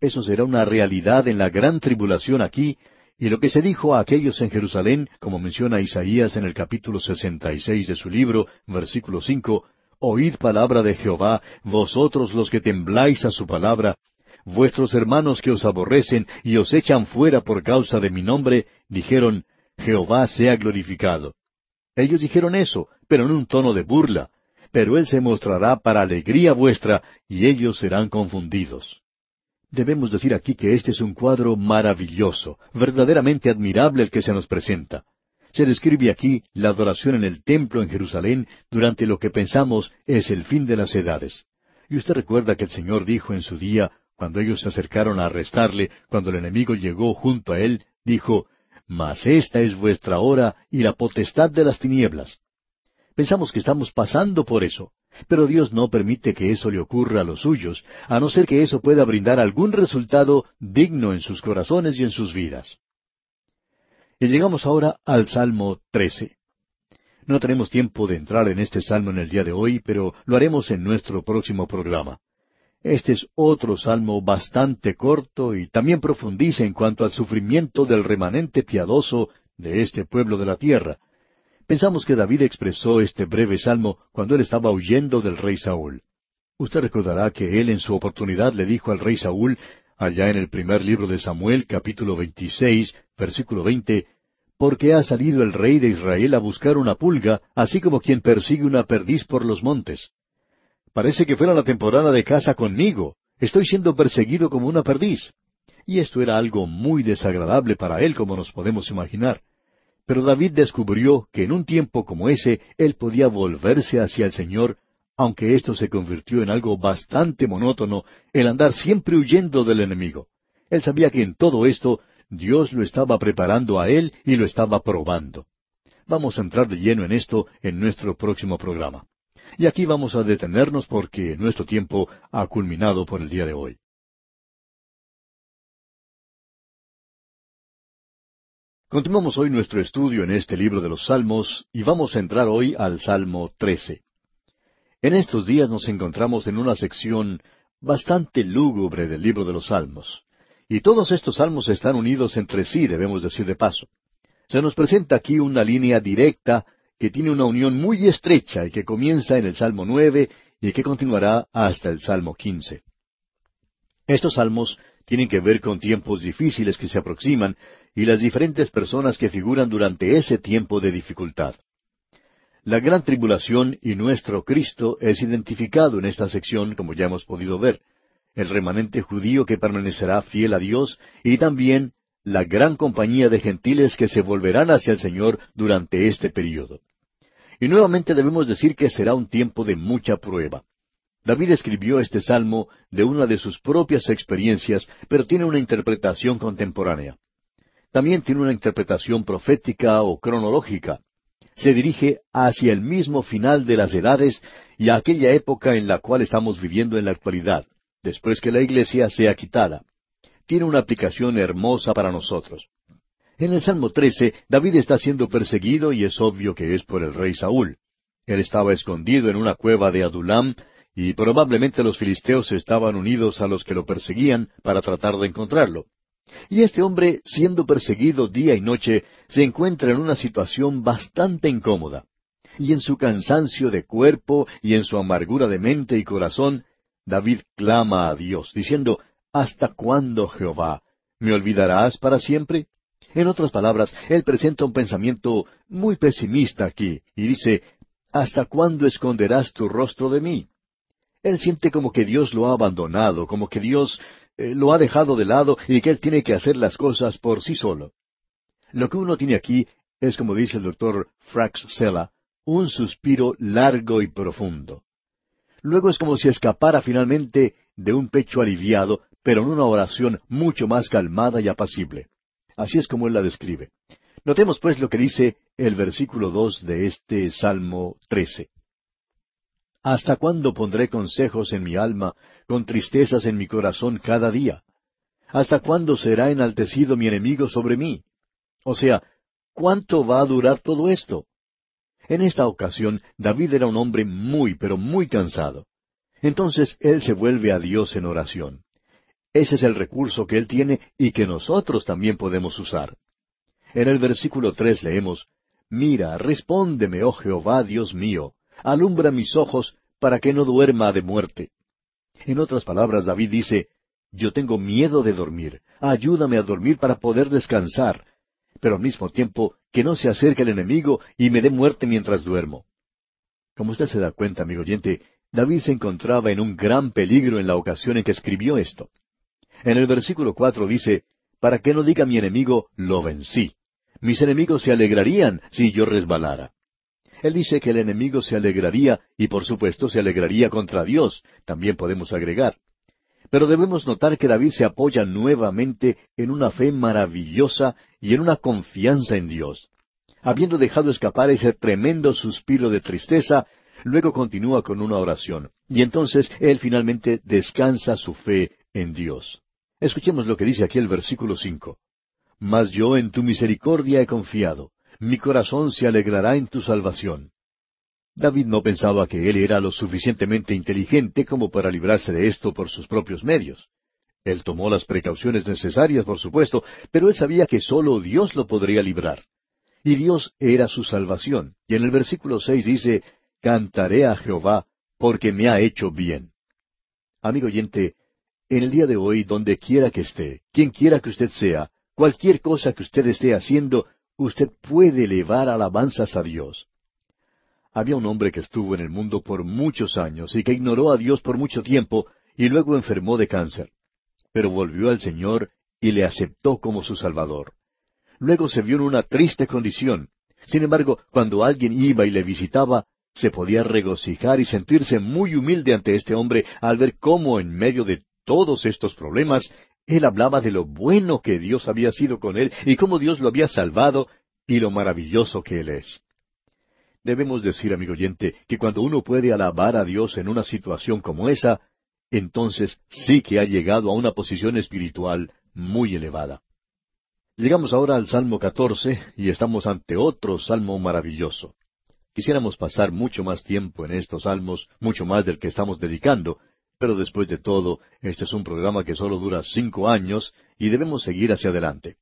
Eso será una realidad en la gran tribulación aquí, y lo que se dijo a aquellos en Jerusalén, como menciona Isaías en el capítulo sesenta y seis de su libro, versículo cinco, Oíd palabra de Jehová, vosotros los que tembláis a su palabra, vuestros hermanos que os aborrecen y os echan fuera por causa de mi nombre, dijeron, Jehová sea glorificado. Ellos dijeron eso, pero en un tono de burla, pero Él se mostrará para alegría vuestra, y ellos serán confundidos. Debemos decir aquí que este es un cuadro maravilloso, verdaderamente admirable el que se nos presenta. Se describe aquí la adoración en el templo en Jerusalén durante lo que pensamos es el fin de las edades. Y usted recuerda que el Señor dijo en su día, cuando ellos se acercaron a arrestarle, cuando el enemigo llegó junto a él, dijo, Mas esta es vuestra hora y la potestad de las tinieblas. Pensamos que estamos pasando por eso, pero Dios no permite que eso le ocurra a los suyos, a no ser que eso pueda brindar algún resultado digno en sus corazones y en sus vidas. Y llegamos ahora al Salmo 13. No tenemos tiempo de entrar en este salmo en el día de hoy, pero lo haremos en nuestro próximo programa. Este es otro salmo bastante corto y también profundiza en cuanto al sufrimiento del remanente piadoso de este pueblo de la tierra, Pensamos que David expresó este breve salmo cuando él estaba huyendo del rey Saúl. Usted recordará que él en su oportunidad le dijo al rey Saúl, allá en el primer libro de Samuel, capítulo 26, versículo 20, porque ha salido el rey de Israel a buscar una pulga, así como quien persigue una perdiz por los montes. Parece que fuera la temporada de caza conmigo. Estoy siendo perseguido como una perdiz. Y esto era algo muy desagradable para él, como nos podemos imaginar. Pero David descubrió que en un tiempo como ese él podía volverse hacia el Señor, aunque esto se convirtió en algo bastante monótono, el andar siempre huyendo del enemigo. Él sabía que en todo esto Dios lo estaba preparando a él y lo estaba probando. Vamos a entrar de lleno en esto en nuestro próximo programa. Y aquí vamos a detenernos porque nuestro tiempo ha culminado por el día de hoy. Continuamos hoy nuestro estudio en este libro de los Salmos y vamos a entrar hoy al Salmo 13. En estos días nos encontramos en una sección bastante lúgubre del libro de los Salmos. Y todos estos salmos están unidos entre sí, debemos decir de paso. Se nos presenta aquí una línea directa que tiene una unión muy estrecha y que comienza en el Salmo nueve y que continuará hasta el Salmo quince. Estos salmos tienen que ver con tiempos difíciles que se aproximan y las diferentes personas que figuran durante ese tiempo de dificultad. La gran tribulación y nuestro Cristo es identificado en esta sección, como ya hemos podido ver el remanente judío que permanecerá fiel a Dios y también la gran compañía de gentiles que se volverán hacia el Señor durante este período. Y nuevamente debemos decir que será un tiempo de mucha prueba. David escribió este salmo de una de sus propias experiencias, pero tiene una interpretación contemporánea. También tiene una interpretación profética o cronológica. Se dirige hacia el mismo final de las edades y a aquella época en la cual estamos viviendo en la actualidad después que la iglesia sea quitada. Tiene una aplicación hermosa para nosotros. En el Salmo 13, David está siendo perseguido y es obvio que es por el rey Saúl. Él estaba escondido en una cueva de Adulam y probablemente los filisteos estaban unidos a los que lo perseguían para tratar de encontrarlo. Y este hombre, siendo perseguido día y noche, se encuentra en una situación bastante incómoda. Y en su cansancio de cuerpo y en su amargura de mente y corazón, David clama a Dios, diciendo, ¿Hasta cuándo, Jehová? ¿Me olvidarás para siempre? En otras palabras, él presenta un pensamiento muy pesimista aquí, y dice, ¿Hasta cuándo esconderás tu rostro de mí? Él siente como que Dios lo ha abandonado, como que Dios eh, lo ha dejado de lado y que él tiene que hacer las cosas por sí solo. Lo que uno tiene aquí es, como dice el doctor Frax Sella, un suspiro largo y profundo. Luego es como si escapara finalmente de un pecho aliviado, pero en una oración mucho más calmada y apacible. Así es como él la describe. Notemos pues lo que dice el versículo dos de este Salmo trece. ¿Hasta cuándo pondré consejos en mi alma, con tristezas en mi corazón cada día? ¿Hasta cuándo será enaltecido mi enemigo sobre mí? O sea, ¿cuánto va a durar todo esto? En esta ocasión, David era un hombre muy, pero muy cansado. Entonces él se vuelve a Dios en oración. Ese es el recurso que él tiene y que nosotros también podemos usar. En el versículo tres leemos, Mira, respóndeme, oh Jehová, Dios mío, alumbra mis ojos para que no duerma de muerte. En otras palabras, David dice, Yo tengo miedo de dormir, ayúdame a dormir para poder descansar, pero al mismo tiempo que no se acerque el enemigo y me dé muerte mientras duermo. Como usted se da cuenta, amigo oyente, David se encontraba en un gran peligro en la ocasión en que escribió esto. En el versículo cuatro dice, Para que no diga mi enemigo, lo vencí. Mis enemigos se alegrarían si yo resbalara. Él dice que el enemigo se alegraría y por supuesto se alegraría contra Dios, también podemos agregar. Pero debemos notar que David se apoya nuevamente en una fe maravillosa y en una confianza en Dios. Habiendo dejado escapar ese tremendo suspiro de tristeza, luego continúa con una oración. Y entonces él finalmente descansa su fe en Dios. Escuchemos lo que dice aquí el versículo cinco. Mas yo en tu misericordia he confiado, mi corazón se alegrará en tu salvación. David no pensaba que él era lo suficientemente inteligente como para librarse de esto por sus propios medios. Él tomó las precauciones necesarias, por supuesto, pero él sabía que sólo Dios lo podría librar. Y Dios era su salvación. Y en el versículo seis dice, Cantaré a Jehová, porque me ha hecho bien. Amigo oyente, en el día de hoy, donde quiera que esté, quien quiera que usted sea, cualquier cosa que usted esté haciendo, usted puede elevar alabanzas a Dios. Había un hombre que estuvo en el mundo por muchos años y que ignoró a Dios por mucho tiempo y luego enfermó de cáncer. Pero volvió al Señor y le aceptó como su Salvador. Luego se vio en una triste condición. Sin embargo, cuando alguien iba y le visitaba, se podía regocijar y sentirse muy humilde ante este hombre al ver cómo en medio de todos estos problemas él hablaba de lo bueno que Dios había sido con él y cómo Dios lo había salvado y lo maravilloso que él es. Debemos decir, amigo oyente, que cuando uno puede alabar a Dios en una situación como esa, entonces sí que ha llegado a una posición espiritual muy elevada. Llegamos ahora al Salmo 14 y estamos ante otro salmo maravilloso. Quisiéramos pasar mucho más tiempo en estos salmos, mucho más del que estamos dedicando, pero después de todo, este es un programa que solo dura cinco años y debemos seguir hacia adelante.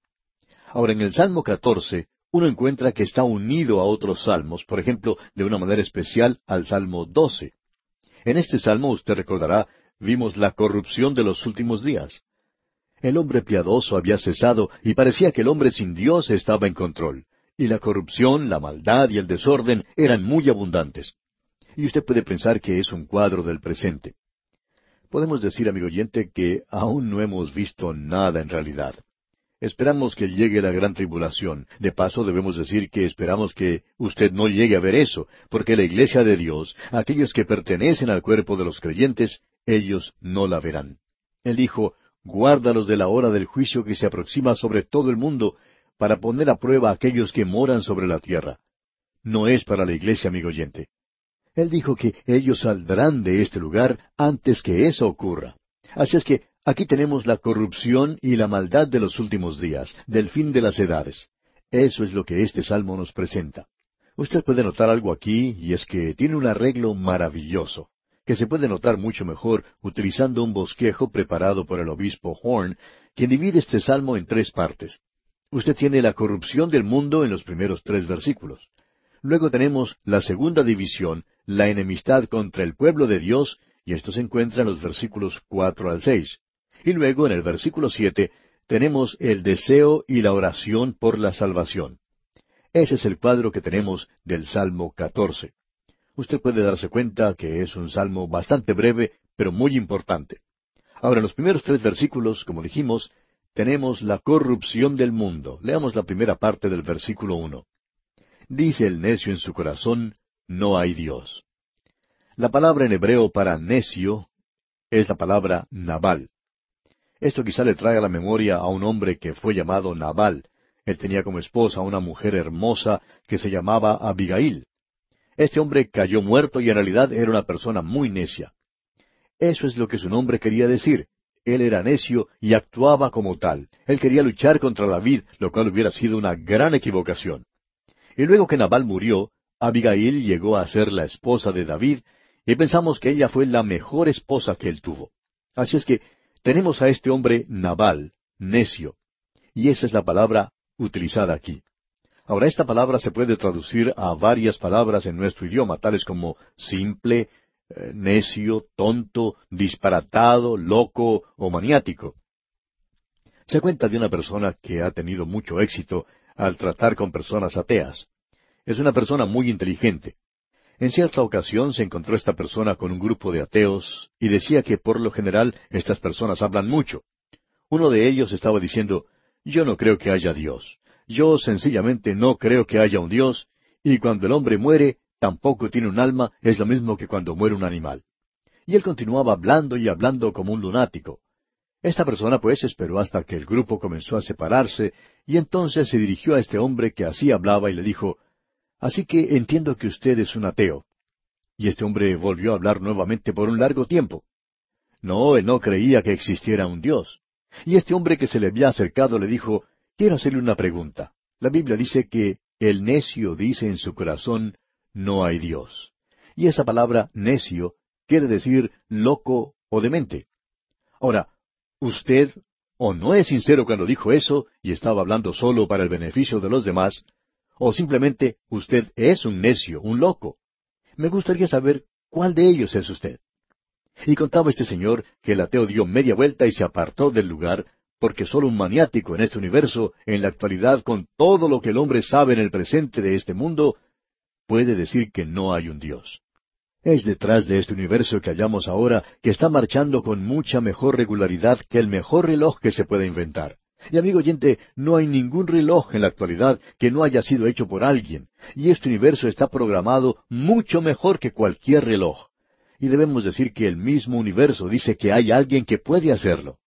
Ahora, en el Salmo 14, uno encuentra que está unido a otros salmos, por ejemplo, de una manera especial al Salmo 12. En este salmo, usted recordará, vimos la corrupción de los últimos días. El hombre piadoso había cesado y parecía que el hombre sin Dios estaba en control, y la corrupción, la maldad y el desorden eran muy abundantes. Y usted puede pensar que es un cuadro del presente. Podemos decir, amigo oyente, que aún no hemos visto nada en realidad. Esperamos que llegue la gran tribulación. De paso, debemos decir que esperamos que usted no llegue a ver eso, porque la iglesia de Dios, aquellos que pertenecen al cuerpo de los creyentes, ellos no la verán. Él dijo, guárdalos de la hora del juicio que se aproxima sobre todo el mundo, para poner a prueba a aquellos que moran sobre la tierra. No es para la iglesia, amigo oyente. Él dijo que ellos saldrán de este lugar antes que eso ocurra. Así es que Aquí tenemos la corrupción y la maldad de los últimos días, del fin de las edades. Eso es lo que este salmo nos presenta. Usted puede notar algo aquí, y es que tiene un arreglo maravilloso, que se puede notar mucho mejor utilizando un bosquejo preparado por el obispo Horn, quien divide este salmo en tres partes. Usted tiene la corrupción del mundo en los primeros tres versículos. Luego tenemos la segunda división, la enemistad contra el pueblo de Dios, y esto se encuentra en los versículos cuatro al seis. Y luego en el versículo siete tenemos el deseo y la oración por la salvación. Ese es el cuadro que tenemos del Salmo 14. Usted puede darse cuenta que es un salmo bastante breve, pero muy importante. Ahora, en los primeros tres versículos, como dijimos, tenemos la corrupción del mundo. Leamos la primera parte del versículo uno. Dice el necio en su corazón, no hay Dios. La palabra en hebreo para necio es la palabra Nabal. Esto quizá le trae a la memoria a un hombre que fue llamado Nabal. Él tenía como esposa a una mujer hermosa que se llamaba Abigail. Este hombre cayó muerto y en realidad era una persona muy necia. Eso es lo que su nombre quería decir. Él era necio y actuaba como tal. Él quería luchar contra David, lo cual hubiera sido una gran equivocación. Y luego que Nabal murió, Abigail llegó a ser la esposa de David, y pensamos que ella fue la mejor esposa que él tuvo. Así es que tenemos a este hombre Nabal, necio, y esa es la palabra utilizada aquí. Ahora, esta palabra se puede traducir a varias palabras en nuestro idioma, tales como simple, eh, necio, tonto, disparatado, loco o maniático. Se cuenta de una persona que ha tenido mucho éxito al tratar con personas ateas. Es una persona muy inteligente. En cierta ocasión se encontró esta persona con un grupo de ateos y decía que por lo general estas personas hablan mucho. Uno de ellos estaba diciendo, yo no creo que haya Dios. Yo sencillamente no creo que haya un Dios, y cuando el hombre muere, tampoco tiene un alma, es lo mismo que cuando muere un animal. Y él continuaba hablando y hablando como un lunático. Esta persona pues esperó hasta que el grupo comenzó a separarse, y entonces se dirigió a este hombre que así hablaba y le dijo, Así que entiendo que usted es un ateo. Y este hombre volvió a hablar nuevamente por un largo tiempo. No, él no creía que existiera un Dios. Y este hombre que se le había acercado le dijo, quiero hacerle una pregunta. La Biblia dice que el necio dice en su corazón, no hay Dios. Y esa palabra necio quiere decir loco o demente. Ahora, usted o no es sincero cuando dijo eso y estaba hablando solo para el beneficio de los demás, o simplemente usted es un necio, un loco. Me gustaría saber cuál de ellos es usted. Y contaba este señor que el ateo dio media vuelta y se apartó del lugar, porque solo un maniático en este universo, en la actualidad, con todo lo que el hombre sabe en el presente de este mundo, puede decir que no hay un Dios. Es detrás de este universo que hallamos ahora que está marchando con mucha mejor regularidad que el mejor reloj que se pueda inventar. Y amigo oyente, no hay ningún reloj en la actualidad que no haya sido hecho por alguien, y este universo está programado mucho mejor que cualquier reloj. Y debemos decir que el mismo universo dice que hay alguien que puede hacerlo.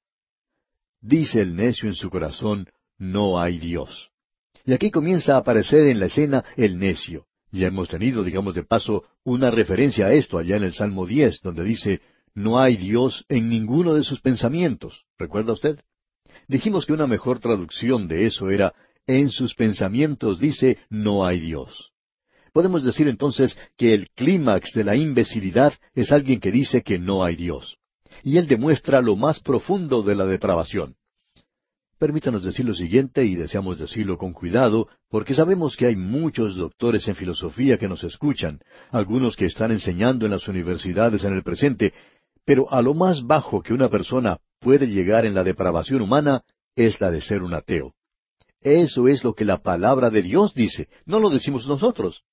Dice el necio en su corazón, no hay Dios. Y aquí comienza a aparecer en la escena el necio. Ya hemos tenido, digamos de paso, una referencia a esto allá en el Salmo 10, donde dice, no hay Dios en ninguno de sus pensamientos. ¿Recuerda usted? Dijimos que una mejor traducción de eso era, en sus pensamientos dice, no hay Dios. Podemos decir entonces que el clímax de la imbecilidad es alguien que dice que no hay Dios. Y él demuestra lo más profundo de la depravación. Permítanos decir lo siguiente, y deseamos decirlo con cuidado, porque sabemos que hay muchos doctores en filosofía que nos escuchan, algunos que están enseñando en las universidades en el presente, pero a lo más bajo que una persona puede llegar en la depravación humana es la de ser un ateo. Eso es lo que la palabra de Dios dice, no lo decimos nosotros.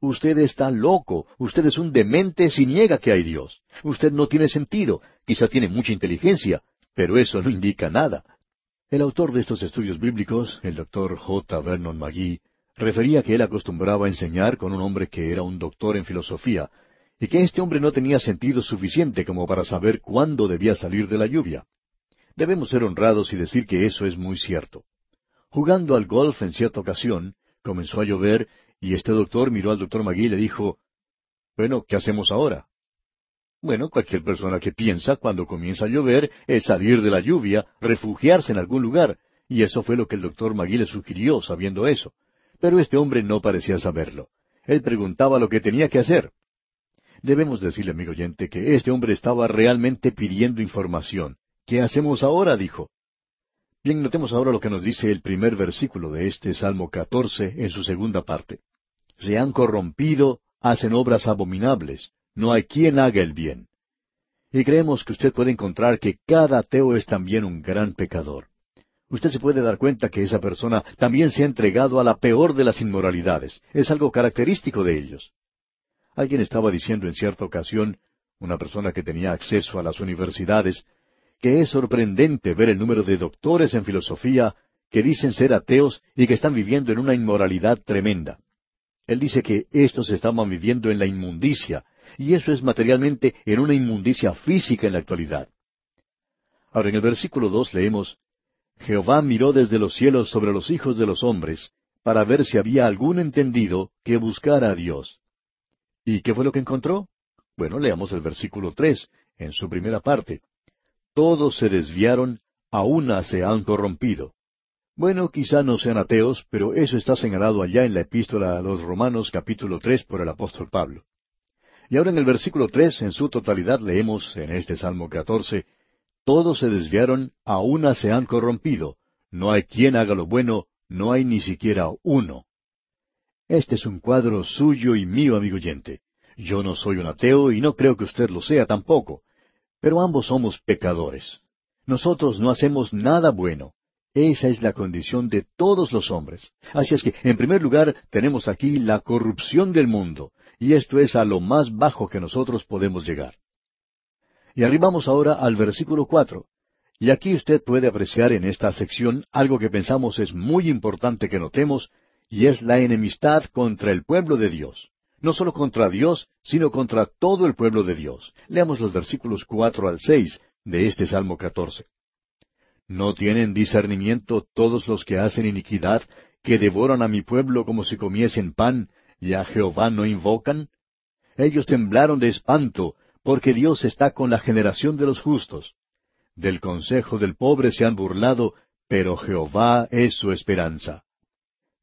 Usted está loco, usted es un demente si niega que hay Dios. Usted no tiene sentido, quizá tiene mucha inteligencia, pero eso no indica nada. El autor de estos estudios bíblicos, el doctor J. Vernon McGee, refería que él acostumbraba a enseñar con un hombre que era un doctor en filosofía, y que este hombre no tenía sentido suficiente como para saber cuándo debía salir de la lluvia. Debemos ser honrados y decir que eso es muy cierto. Jugando al golf en cierta ocasión, comenzó a llover y este doctor miró al doctor Magui y le dijo, Bueno, ¿qué hacemos ahora? Bueno, cualquier persona que piensa cuando comienza a llover es salir de la lluvia, refugiarse en algún lugar, y eso fue lo que el doctor Magui le sugirió, sabiendo eso. Pero este hombre no parecía saberlo. Él preguntaba lo que tenía que hacer. Debemos decirle, amigo oyente, que este hombre estaba realmente pidiendo información. ¿Qué hacemos ahora? dijo. Bien, notemos ahora lo que nos dice el primer versículo de este Salmo 14 en su segunda parte. Se han corrompido, hacen obras abominables, no hay quien haga el bien. Y creemos que usted puede encontrar que cada ateo es también un gran pecador. Usted se puede dar cuenta que esa persona también se ha entregado a la peor de las inmoralidades. Es algo característico de ellos. Alguien estaba diciendo en cierta ocasión, una persona que tenía acceso a las universidades, que es sorprendente ver el número de doctores en filosofía que dicen ser ateos y que están viviendo en una inmoralidad tremenda. Él dice que estos estaban viviendo en la inmundicia, y eso es materialmente en una inmundicia física en la actualidad. Ahora en el versículo dos leemos, Jehová miró desde los cielos sobre los hijos de los hombres, para ver si había algún entendido que buscara a Dios. ¿Y qué fue lo que encontró? Bueno, leamos el versículo tres, en su primera parte. Todos se desviaron, a una se han corrompido. Bueno, quizá no sean ateos, pero eso está señalado allá en la epístola a los Romanos capítulo tres por el apóstol Pablo. Y ahora en el versículo tres, en su totalidad, leemos en este Salmo catorce, Todos se desviaron, a una se han corrompido. No hay quien haga lo bueno, no hay ni siquiera uno. Este es un cuadro suyo y mío, amigo oyente. Yo no soy un ateo y no creo que usted lo sea tampoco. Pero ambos somos pecadores. Nosotros no hacemos nada bueno. Esa es la condición de todos los hombres. Así es que, en primer lugar, tenemos aquí la corrupción del mundo, y esto es a lo más bajo que nosotros podemos llegar. Y arribamos ahora al versículo cuatro. Y aquí usted puede apreciar en esta sección algo que pensamos es muy importante que notemos, y es la enemistad contra el pueblo de Dios. No solo contra Dios, sino contra todo el pueblo de Dios. Leamos los versículos cuatro al seis de este Salmo catorce. ¿No tienen discernimiento todos los que hacen iniquidad, que devoran a mi pueblo como si comiesen pan, y a Jehová no invocan? Ellos temblaron de espanto, porque Dios está con la generación de los justos. Del consejo del pobre se han burlado, pero Jehová es su esperanza.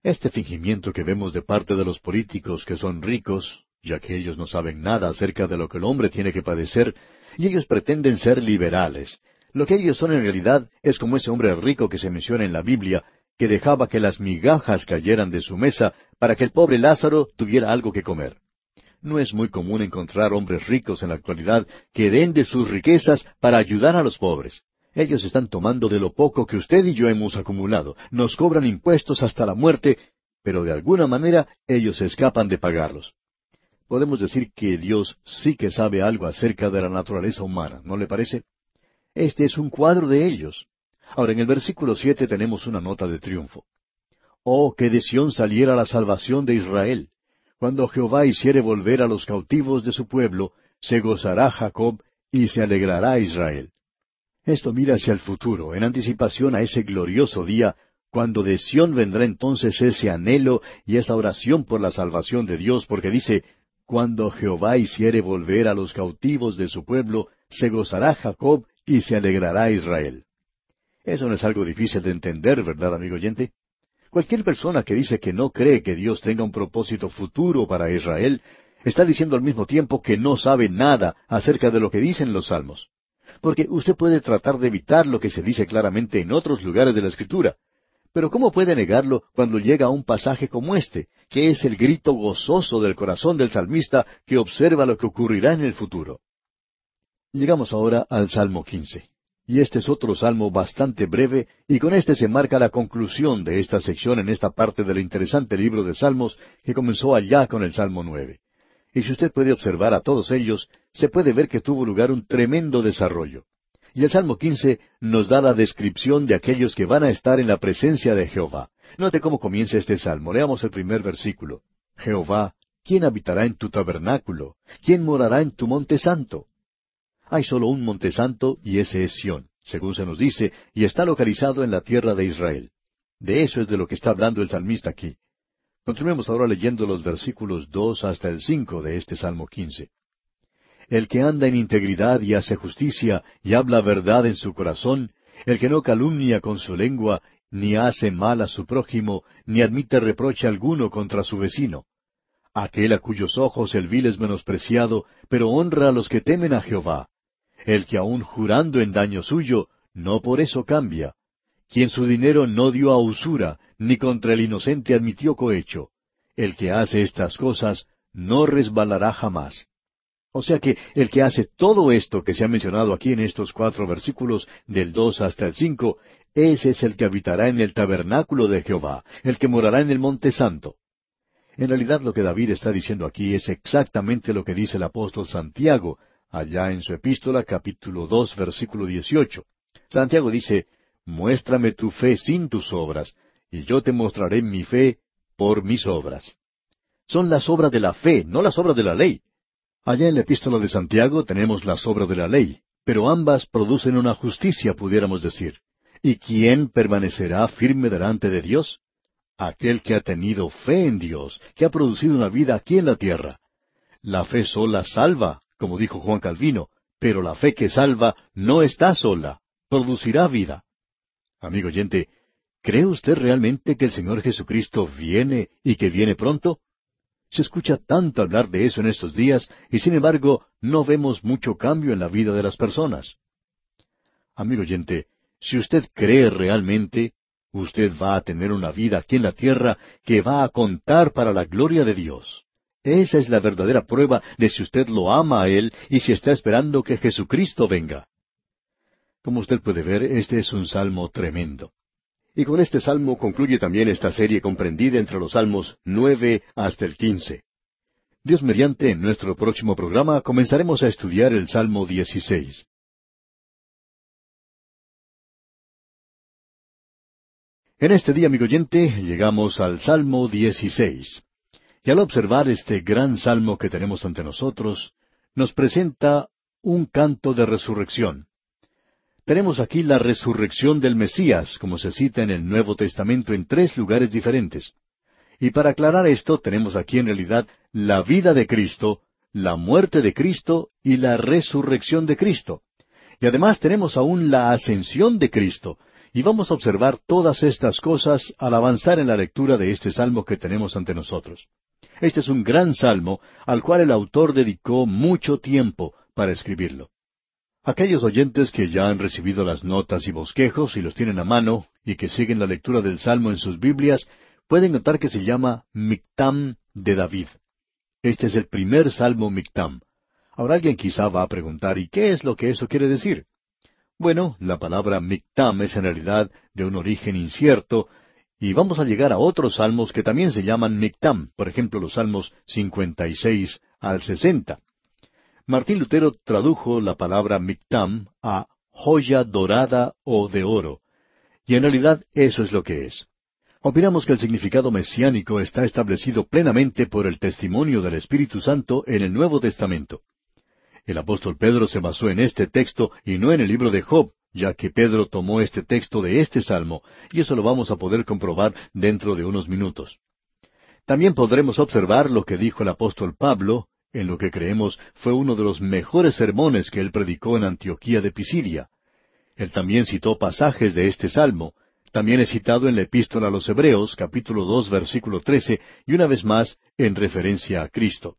Este fingimiento que vemos de parte de los políticos que son ricos, ya que ellos no saben nada acerca de lo que el hombre tiene que padecer, y ellos pretenden ser liberales. Lo que ellos son en realidad es como ese hombre rico que se menciona en la Biblia, que dejaba que las migajas cayeran de su mesa para que el pobre Lázaro tuviera algo que comer. No es muy común encontrar hombres ricos en la actualidad que den de sus riquezas para ayudar a los pobres. Ellos están tomando de lo poco que usted y yo hemos acumulado. Nos cobran impuestos hasta la muerte, pero de alguna manera ellos escapan de pagarlos. Podemos decir que Dios sí que sabe algo acerca de la naturaleza humana, ¿no le parece? Este es un cuadro de ellos. Ahora, en el versículo siete tenemos una nota de triunfo. Oh, que de Sión saliera la salvación de Israel. Cuando Jehová hiciere volver a los cautivos de su pueblo, se gozará Jacob y se alegrará Israel. Esto mira hacia el futuro, en anticipación a ese glorioso día, cuando de Sión vendrá entonces ese anhelo y esa oración por la salvación de Dios, porque dice, cuando Jehová hiciere volver a los cautivos de su pueblo, se gozará Jacob y se alegrará Israel. Eso no es algo difícil de entender, ¿verdad, amigo oyente? Cualquier persona que dice que no cree que Dios tenga un propósito futuro para Israel, está diciendo al mismo tiempo que no sabe nada acerca de lo que dicen los salmos. Porque usted puede tratar de evitar lo que se dice claramente en otros lugares de la Escritura. Pero ¿cómo puede negarlo cuando llega a un pasaje como este, que es el grito gozoso del corazón del salmista que observa lo que ocurrirá en el futuro? Llegamos ahora al Salmo 15. Y este es otro salmo bastante breve, y con este se marca la conclusión de esta sección en esta parte del interesante libro de Salmos que comenzó allá con el Salmo nueve. Y si usted puede observar a todos ellos, se puede ver que tuvo lugar un tremendo desarrollo. Y el Salmo quince nos da la descripción de aquellos que van a estar en la presencia de Jehová. Note cómo comienza este salmo. Leamos el primer versículo. Jehová, ¿quién habitará en tu tabernáculo? ¿Quién morará en tu monte santo? Hay solo un monte santo y ese es Sión, según se nos dice, y está localizado en la tierra de Israel. De eso es de lo que está hablando el salmista aquí. Continuemos ahora leyendo los versículos dos hasta el cinco de este Salmo quince. El que anda en integridad y hace justicia y habla verdad en su corazón, el que no calumnia con su lengua, ni hace mal a su prójimo, ni admite reproche alguno contra su vecino. Aquel a cuyos ojos el vil es menospreciado, pero honra a los que temen a Jehová el que aun jurando en daño suyo, no por eso cambia, quien su dinero no dio a usura, ni contra el inocente admitió cohecho. El que hace estas cosas no resbalará jamás. O sea que el que hace todo esto que se ha mencionado aquí en estos cuatro versículos, del dos hasta el cinco, ese es el que habitará en el tabernáculo de Jehová, el que morará en el monte santo. En realidad lo que David está diciendo aquí es exactamente lo que dice el apóstol Santiago allá en su epístola capítulo dos versículo dieciocho. Santiago dice, Muéstrame tu fe sin tus obras, y yo te mostraré mi fe por mis obras. Son las obras de la fe, no las obras de la ley. Allá en la epístola de Santiago tenemos las obras de la ley, pero ambas producen una justicia, pudiéramos decir. ¿Y quién permanecerá firme delante de Dios? Aquel que ha tenido fe en Dios, que ha producido una vida aquí en la tierra. La fe sola salva, como dijo Juan Calvino, pero la fe que salva no está sola, producirá vida. Amigo oyente, ¿cree usted realmente que el Señor Jesucristo viene y que viene pronto? Se escucha tanto hablar de eso en estos días y sin embargo no vemos mucho cambio en la vida de las personas. Amigo oyente, si usted cree realmente, usted va a tener una vida aquí en la tierra que va a contar para la gloria de Dios. Esa es la verdadera prueba de si usted lo ama a Él y si está esperando que Jesucristo venga. Como usted puede ver, este es un salmo tremendo. Y con este salmo concluye también esta serie comprendida entre los salmos nueve hasta el quince. Dios mediante, en nuestro próximo programa comenzaremos a estudiar el Salmo dieciséis. En este día, amigo oyente, llegamos al Salmo dieciséis. Y al observar este gran salmo que tenemos ante nosotros, nos presenta un canto de resurrección. Tenemos aquí la resurrección del Mesías, como se cita en el Nuevo Testamento en tres lugares diferentes. Y para aclarar esto, tenemos aquí en realidad la vida de Cristo, la muerte de Cristo y la resurrección de Cristo. Y además tenemos aún la ascensión de Cristo, y vamos a observar todas estas cosas al avanzar en la lectura de este salmo que tenemos ante nosotros. Este es un gran salmo al cual el autor dedicó mucho tiempo para escribirlo. Aquellos oyentes que ya han recibido las notas y bosquejos y los tienen a mano y que siguen la lectura del salmo en sus Biblias, pueden notar que se llama Mictam de David. Este es el primer salmo Mictam. Ahora alguien quizá va a preguntar, ¿y qué es lo que eso quiere decir? Bueno, la palabra Mictam es en realidad de un origen incierto, y vamos a llegar a otros salmos que también se llaman Mictam, por ejemplo los salmos 56 al 60. Martín Lutero tradujo la palabra Mictam a joya dorada o de oro, Y en realidad eso es lo que es. Opinamos que el significado mesiánico está establecido plenamente por el testimonio del Espíritu Santo en el Nuevo Testamento. El apóstol Pedro se basó en este texto y no en el libro de Job, ya que Pedro tomó este texto de este salmo, y eso lo vamos a poder comprobar dentro de unos minutos. También podremos observar lo que dijo el apóstol Pablo, en lo que creemos fue uno de los mejores sermones que él predicó en Antioquía de Pisidia. Él también citó pasajes de este salmo, también es citado en la epístola a los Hebreos, capítulo dos, versículo trece, y una vez más en referencia a Cristo.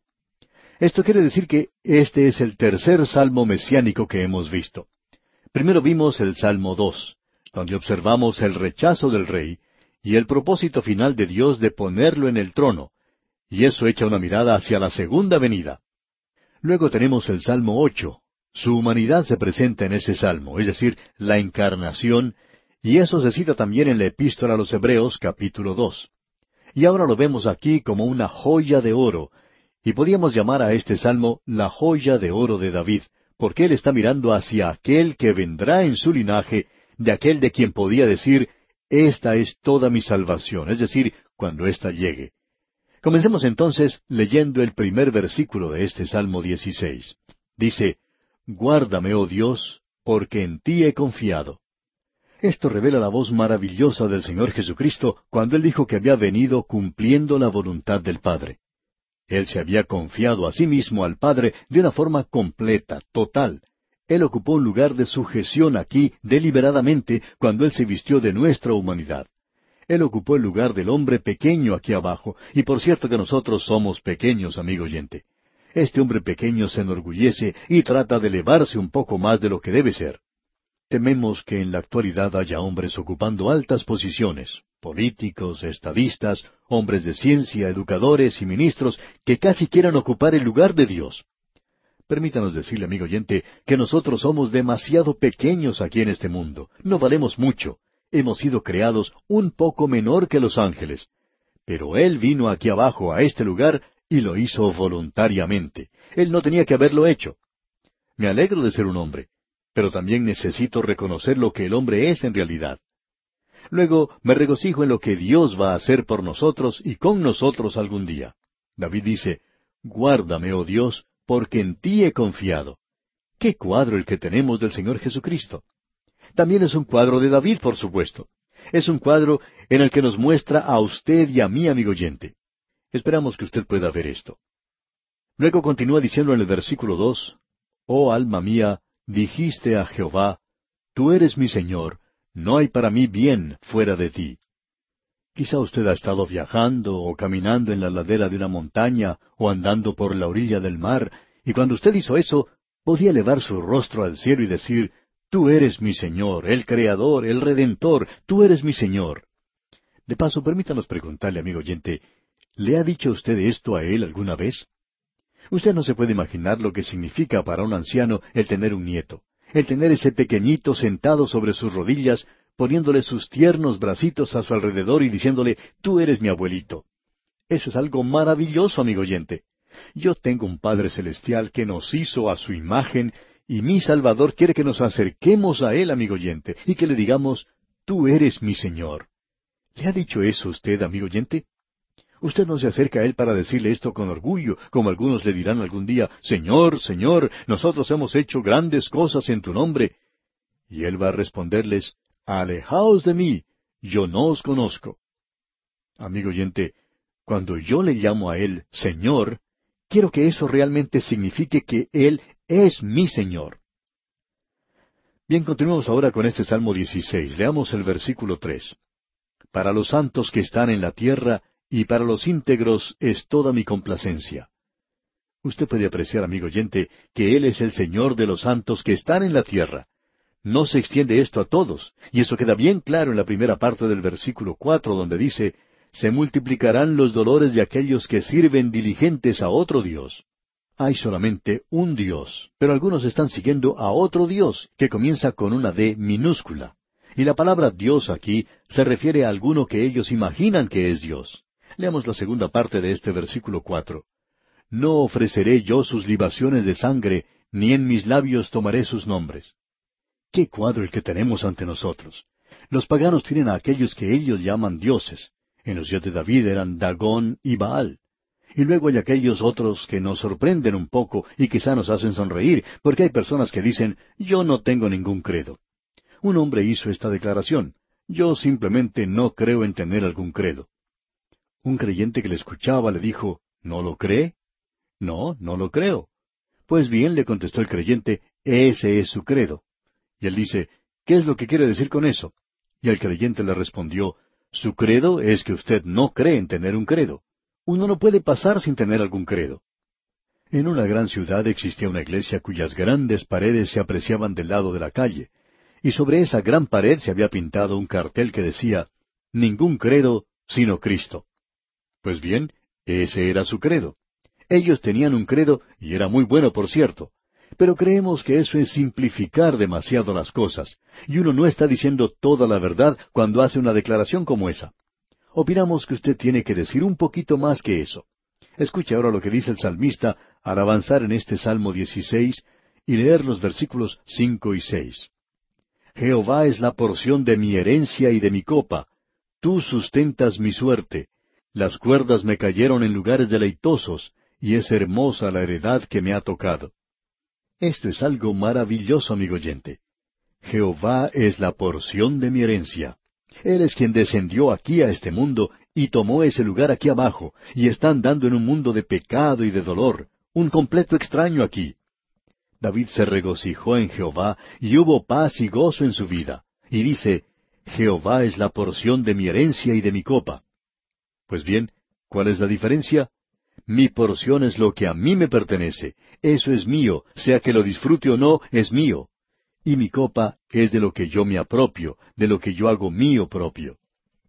Esto quiere decir que este es el tercer salmo mesiánico que hemos visto. Primero vimos el Salmo dos, donde observamos el rechazo del rey y el propósito final de Dios de ponerlo en el trono, y eso echa una mirada hacia la segunda venida. Luego tenemos el Salmo ocho. Su humanidad se presenta en ese salmo, es decir, la encarnación y eso se cita también en la epístola a los Hebreos capítulo dos. Y ahora lo vemos aquí como una joya de oro, y podríamos llamar a este salmo la joya de oro de David, porque él está mirando hacia aquel que vendrá en su linaje, de aquel de quien podía decir, Esta es toda mi salvación, es decir, cuando ésta llegue. Comencemos entonces leyendo el primer versículo de este Salmo 16. Dice, Guárdame, oh Dios, porque en ti he confiado. Esto revela la voz maravillosa del Señor Jesucristo cuando Él dijo que había venido cumpliendo la voluntad del Padre. Él se había confiado a sí mismo al Padre de una forma completa, total. Él ocupó un lugar de sujeción aquí deliberadamente cuando Él se vistió de nuestra humanidad. Él ocupó el lugar del hombre pequeño aquí abajo, y por cierto que nosotros somos pequeños, amigo oyente. Este hombre pequeño se enorgullece y trata de elevarse un poco más de lo que debe ser. Tememos que en la actualidad haya hombres ocupando altas posiciones, políticos, estadistas, hombres de ciencia, educadores y ministros, que casi quieran ocupar el lugar de Dios. Permítanos decirle, amigo oyente, que nosotros somos demasiado pequeños aquí en este mundo, no valemos mucho, hemos sido creados un poco menor que los ángeles. Pero Él vino aquí abajo a este lugar y lo hizo voluntariamente. Él no tenía que haberlo hecho. Me alegro de ser un hombre, pero también necesito reconocer lo que el hombre es en realidad. Luego me regocijo en lo que Dios va a hacer por nosotros y con nosotros algún día. David dice, Guárdame, oh Dios, porque en ti he confiado. Qué cuadro el que tenemos del Señor Jesucristo. También es un cuadro de David, por supuesto. Es un cuadro en el que nos muestra a usted y a mí, amigo oyente. Esperamos que usted pueda ver esto. Luego continúa diciendo en el versículo dos, Oh alma mía, Dijiste a Jehová, Tú eres mi Señor, no hay para mí bien fuera de ti. Quizá usted ha estado viajando o caminando en la ladera de una montaña o andando por la orilla del mar, y cuando usted hizo eso, podía elevar su rostro al cielo y decir, Tú eres mi Señor, el Creador, el Redentor, tú eres mi Señor. De paso, permítanos preguntarle, amigo oyente, ¿le ha dicho usted esto a él alguna vez? Usted no se puede imaginar lo que significa para un anciano el tener un nieto, el tener ese pequeñito sentado sobre sus rodillas, poniéndole sus tiernos bracitos a su alrededor y diciéndole, tú eres mi abuelito. Eso es algo maravilloso, amigo oyente. Yo tengo un Padre Celestial que nos hizo a su imagen y mi Salvador quiere que nos acerquemos a Él, amigo oyente, y que le digamos, tú eres mi Señor. ¿Le ha dicho eso usted, amigo oyente? Usted no se acerca a Él para decirle esto con orgullo, como algunos le dirán algún día, Señor, Señor, nosotros hemos hecho grandes cosas en tu nombre. Y Él va a responderles, Alejaos de mí, yo no os conozco. Amigo oyente, cuando yo le llamo a Él Señor, quiero que eso realmente signifique que Él es mi Señor. Bien, continuemos ahora con este Salmo 16. Leamos el versículo tres. Para los santos que están en la tierra, y para los íntegros es toda mi complacencia. Usted puede apreciar, amigo oyente, que Él es el Señor de los santos que están en la tierra. No se extiende esto a todos, y eso queda bien claro en la primera parte del versículo cuatro, donde dice, se multiplicarán los dolores de aquellos que sirven diligentes a otro Dios. Hay solamente un Dios, pero algunos están siguiendo a otro Dios, que comienza con una D minúscula. Y la palabra Dios aquí se refiere a alguno que ellos imaginan que es Dios. Leamos la segunda parte de este versículo cuatro. No ofreceré yo sus libaciones de sangre, ni en mis labios tomaré sus nombres. Qué cuadro el que tenemos ante nosotros. Los paganos tienen a aquellos que ellos llaman dioses. En los días de David eran Dagón y Baal. Y luego hay aquellos otros que nos sorprenden un poco y quizá nos hacen sonreír, porque hay personas que dicen, yo no tengo ningún credo. Un hombre hizo esta declaración, yo simplemente no creo en tener algún credo. Un creyente que le escuchaba le dijo, ¿no lo cree? No, no lo creo. Pues bien, le contestó el creyente, ese es su credo. Y él dice, ¿qué es lo que quiere decir con eso? Y el creyente le respondió, su credo es que usted no cree en tener un credo. Uno no puede pasar sin tener algún credo. En una gran ciudad existía una iglesia cuyas grandes paredes se apreciaban del lado de la calle, y sobre esa gran pared se había pintado un cartel que decía, Ningún credo sino Cristo. Pues bien, ese era su credo. Ellos tenían un credo, y era muy bueno, por cierto. Pero creemos que eso es simplificar demasiado las cosas, y uno no está diciendo toda la verdad cuando hace una declaración como esa opinamos que usted tiene que decir un poquito más que eso. Escuche ahora lo que dice el salmista al avanzar en este Salmo 16 y leer los versículos cinco y seis. Jehová es la porción de mi herencia y de mi copa. Tú sustentas mi suerte. Las cuerdas me cayeron en lugares deleitosos, y es hermosa la heredad que me ha tocado. Esto es algo maravilloso, amigo oyente. Jehová es la porción de mi herencia. Él es quien descendió aquí a este mundo y tomó ese lugar aquí abajo, y está andando en un mundo de pecado y de dolor, un completo extraño aquí. David se regocijó en Jehová, y hubo paz y gozo en su vida, y dice, Jehová es la porción de mi herencia y de mi copa. Pues bien, ¿cuál es la diferencia? Mi porción es lo que a mí me pertenece, eso es mío, sea que lo disfrute o no, es mío y mi copa es de lo que yo me apropio, de lo que yo hago mío propio.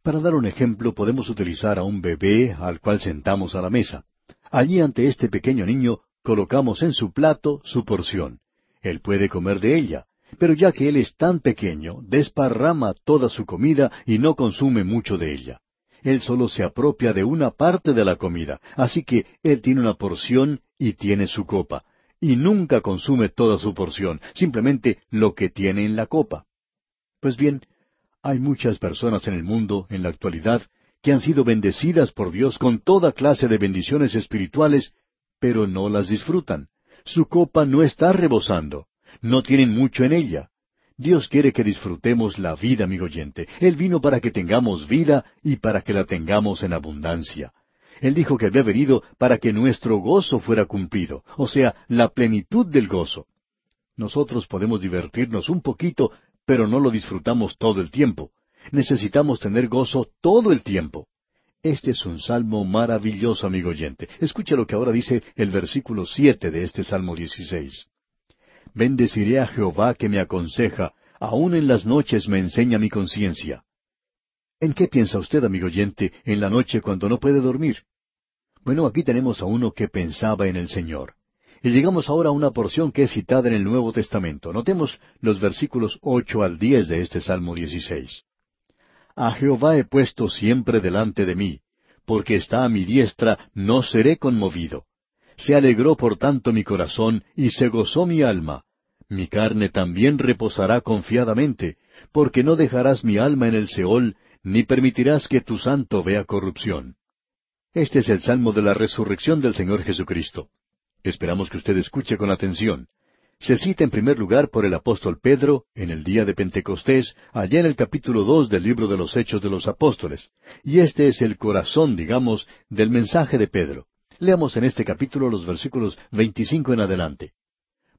Para dar un ejemplo, podemos utilizar a un bebé al cual sentamos a la mesa. Allí ante este pequeño niño colocamos en su plato su porción. Él puede comer de ella, pero ya que él es tan pequeño, desparrama toda su comida y no consume mucho de ella. Él solo se apropia de una parte de la comida, así que él tiene una porción y tiene su copa y nunca consume toda su porción, simplemente lo que tiene en la copa. Pues bien, hay muchas personas en el mundo, en la actualidad, que han sido bendecidas por Dios con toda clase de bendiciones espirituales, pero no las disfrutan. Su copa no está rebosando. No tienen mucho en ella. Dios quiere que disfrutemos la vida, amigo oyente. Él vino para que tengamos vida y para que la tengamos en abundancia. Él dijo que había venido para que nuestro gozo fuera cumplido, o sea, la plenitud del gozo. Nosotros podemos divertirnos un poquito, pero no lo disfrutamos todo el tiempo. Necesitamos tener gozo todo el tiempo. Este es un salmo maravilloso, amigo oyente. Escucha lo que ahora dice el versículo siete de este salmo dieciséis. Bendeciré a Jehová que me aconseja, aun en las noches me enseña mi conciencia. ¿En qué piensa usted, amigo oyente, en la noche cuando no puede dormir? Bueno, aquí tenemos a uno que pensaba en el Señor. Y llegamos ahora a una porción que es citada en el Nuevo Testamento. Notemos los versículos ocho al diez de este Salmo dieciséis. A Jehová he puesto siempre delante de mí, porque está a mi diestra, no seré conmovido. Se alegró por tanto mi corazón, y se gozó mi alma. Mi carne también reposará confiadamente, porque no dejarás mi alma en el Seol, ni permitirás que tu santo vea corrupción. Este es el salmo de la resurrección del Señor Jesucristo. Esperamos que usted escuche con atención. Se cita en primer lugar por el apóstol Pedro en el día de Pentecostés, allá en el capítulo dos del libro de los Hechos de los Apóstoles. Y este es el corazón, digamos, del mensaje de Pedro. Leamos en este capítulo los versículos veinticinco en adelante.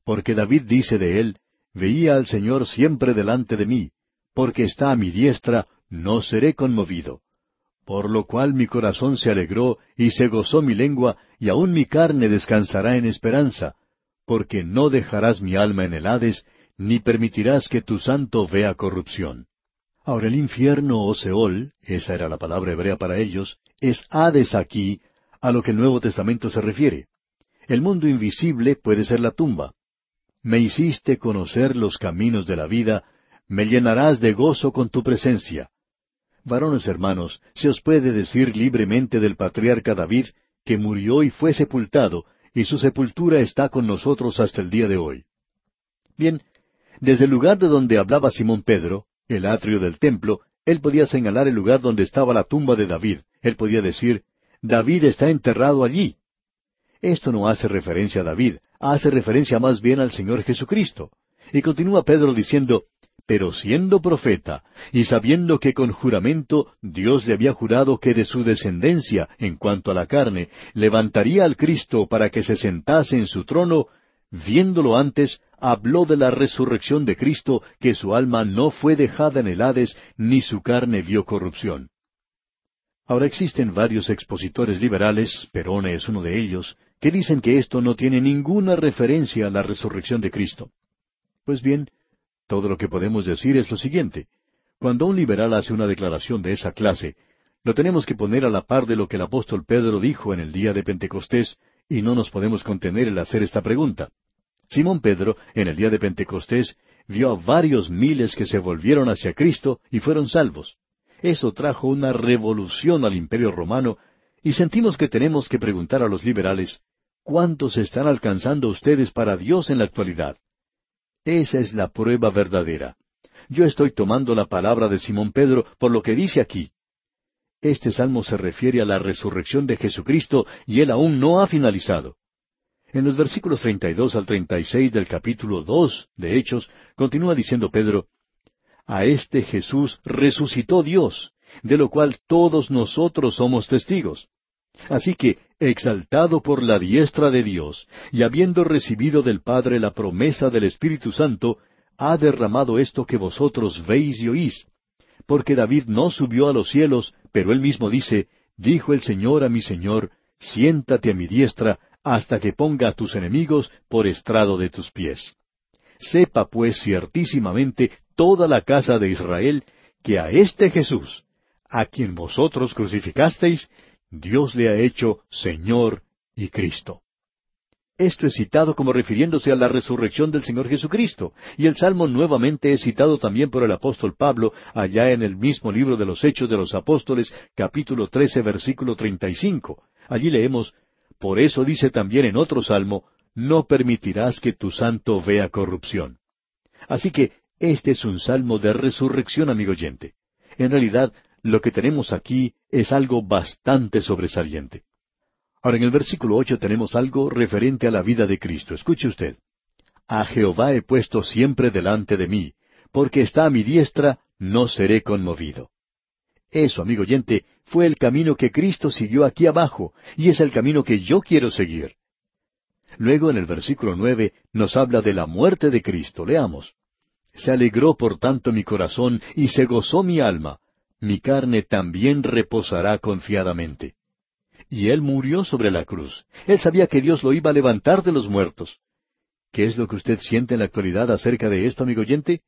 Porque David dice de él, Veía al Señor siempre delante de mí, porque está a mi diestra, no seré conmovido. Por lo cual mi corazón se alegró y se gozó mi lengua, y aun mi carne descansará en esperanza, porque no dejarás mi alma en el Hades, ni permitirás que tu santo vea corrupción. Ahora el infierno o Seol, esa era la palabra hebrea para ellos, es Hades aquí, a lo que el Nuevo Testamento se refiere. El mundo invisible puede ser la tumba. Me hiciste conocer los caminos de la vida, me llenarás de gozo con tu presencia. Varones hermanos, se os puede decir libremente del patriarca David, que murió y fue sepultado, y su sepultura está con nosotros hasta el día de hoy. Bien, desde el lugar de donde hablaba Simón Pedro, el atrio del templo, él podía señalar el lugar donde estaba la tumba de David. Él podía decir, David está enterrado allí. Esto no hace referencia a David, hace referencia más bien al Señor Jesucristo. Y continúa Pedro diciendo, pero siendo profeta, y sabiendo que con juramento Dios le había jurado que de su descendencia, en cuanto a la carne, levantaría al Cristo para que se sentase en su trono, viéndolo antes, habló de la resurrección de Cristo, que su alma no fue dejada en el Hades, ni su carne vio corrupción. Ahora existen varios expositores liberales, Perone es uno de ellos, que dicen que esto no tiene ninguna referencia a la resurrección de Cristo. Pues bien, todo lo que podemos decir es lo siguiente. Cuando un liberal hace una declaración de esa clase, lo tenemos que poner a la par de lo que el apóstol Pedro dijo en el día de Pentecostés, y no nos podemos contener el hacer esta pregunta. Simón Pedro, en el día de Pentecostés, vio a varios miles que se volvieron hacia Cristo y fueron salvos. Eso trajo una revolución al imperio romano, y sentimos que tenemos que preguntar a los liberales, ¿cuántos están alcanzando ustedes para Dios en la actualidad? Esa es la prueba verdadera. Yo estoy tomando la palabra de Simón Pedro por lo que dice aquí. Este salmo se refiere a la resurrección de Jesucristo y él aún no ha finalizado. En los versículos 32 al 36 del capítulo 2 de Hechos, continúa diciendo Pedro, A este Jesús resucitó Dios, de lo cual todos nosotros somos testigos. Así que, exaltado por la diestra de Dios, y habiendo recibido del Padre la promesa del Espíritu Santo, ha derramado esto que vosotros veis y oís. Porque David no subió a los cielos, pero él mismo dice, Dijo el Señor a mi Señor, siéntate a mi diestra, hasta que ponga a tus enemigos por estrado de tus pies. Sepa pues ciertísimamente toda la casa de Israel que a este Jesús, a quien vosotros crucificasteis, Dios le ha hecho Señor y Cristo. Esto es citado como refiriéndose a la resurrección del Señor Jesucristo, y el Salmo nuevamente es citado también por el apóstol Pablo allá en el mismo libro de los Hechos de los Apóstoles, capítulo 13, versículo 35. Allí leemos, Por eso dice también en otro salmo, No permitirás que tu santo vea corrupción. Así que este es un salmo de resurrección, amigo oyente. En realidad, lo que tenemos aquí es algo bastante sobresaliente. Ahora en el versículo ocho tenemos algo referente a la vida de Cristo. Escuche usted. A Jehová he puesto siempre delante de mí, porque está a mi diestra, no seré conmovido. Eso, amigo oyente, fue el camino que Cristo siguió aquí abajo, y es el camino que yo quiero seguir. Luego en el versículo nueve nos habla de la muerte de Cristo. Leamos. Se alegró por tanto mi corazón y se gozó mi alma, mi carne también reposará confiadamente. Y él murió sobre la cruz. Él sabía que Dios lo iba a levantar de los muertos. ¿Qué es lo que usted siente en la actualidad acerca de esto, amigo oyente?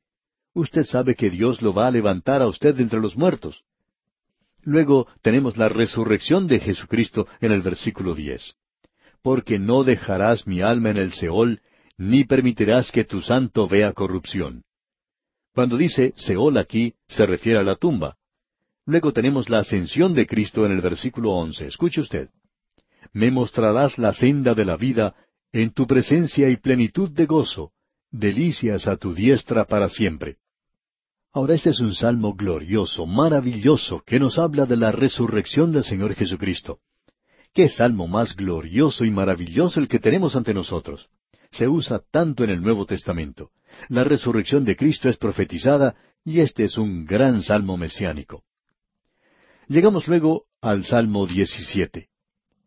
Usted sabe que Dios lo va a levantar a usted entre los muertos. Luego tenemos la resurrección de Jesucristo en el versículo diez. Porque no dejarás mi alma en el Seol, ni permitirás que tu santo vea corrupción. Cuando dice Seol aquí, se refiere a la tumba. Luego tenemos la ascensión de Cristo en el versículo once. Escuche usted. Me mostrarás la senda de la vida, en tu presencia y plenitud de gozo, delicias a tu diestra para siempre. Ahora este es un salmo glorioso, maravilloso, que nos habla de la resurrección del Señor Jesucristo. ¿Qué salmo más glorioso y maravilloso el que tenemos ante nosotros? Se usa tanto en el Nuevo Testamento. La resurrección de Cristo es profetizada y este es un gran salmo mesiánico. Llegamos luego al Salmo 17.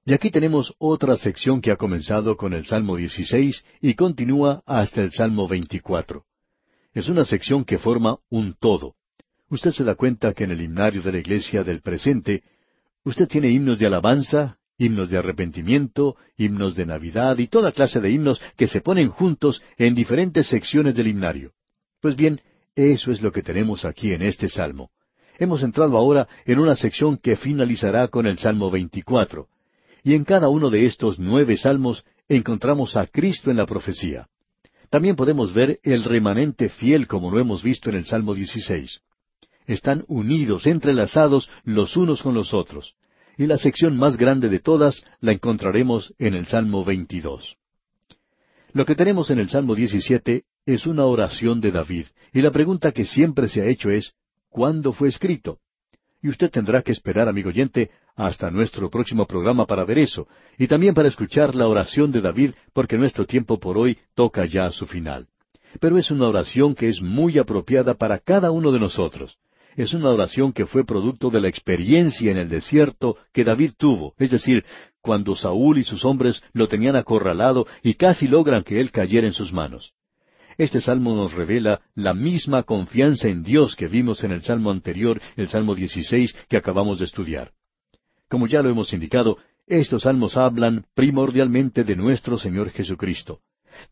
Y aquí tenemos otra sección que ha comenzado con el Salmo 16 y continúa hasta el Salmo 24. Es una sección que forma un todo. Usted se da cuenta que en el himnario de la iglesia del presente, usted tiene himnos de alabanza, himnos de arrepentimiento, himnos de Navidad y toda clase de himnos que se ponen juntos en diferentes secciones del himnario. Pues bien, eso es lo que tenemos aquí en este salmo. Hemos entrado ahora en una sección que finalizará con el Salmo 24. Y en cada uno de estos nueve salmos encontramos a Cristo en la profecía. También podemos ver el remanente fiel como lo hemos visto en el Salmo 16. Están unidos, entrelazados los unos con los otros. Y la sección más grande de todas la encontraremos en el Salmo 22. Lo que tenemos en el Salmo 17 es una oración de David, y la pregunta que siempre se ha hecho es, ¿cuándo fue escrito? Y usted tendrá que esperar, amigo oyente, hasta nuestro próximo programa para ver eso, y también para escuchar la oración de David, porque nuestro tiempo por hoy toca ya a su final. Pero es una oración que es muy apropiada para cada uno de nosotros. Es una oración que fue producto de la experiencia en el desierto que David tuvo, es decir, cuando Saúl y sus hombres lo tenían acorralado y casi logran que él cayera en sus manos. Este salmo nos revela la misma confianza en Dios que vimos en el salmo anterior, el salmo 16, que acabamos de estudiar. Como ya lo hemos indicado, estos salmos hablan primordialmente de nuestro Señor Jesucristo.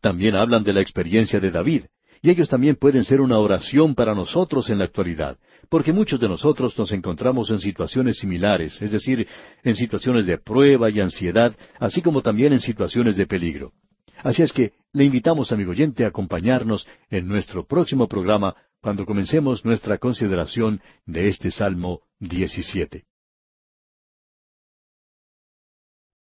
También hablan de la experiencia de David, y ellos también pueden ser una oración para nosotros en la actualidad, porque muchos de nosotros nos encontramos en situaciones similares, es decir, en situaciones de prueba y ansiedad, así como también en situaciones de peligro. Así es que le invitamos, amigo oyente, a acompañarnos en nuestro próximo programa cuando comencemos nuestra consideración de este Salmo 17.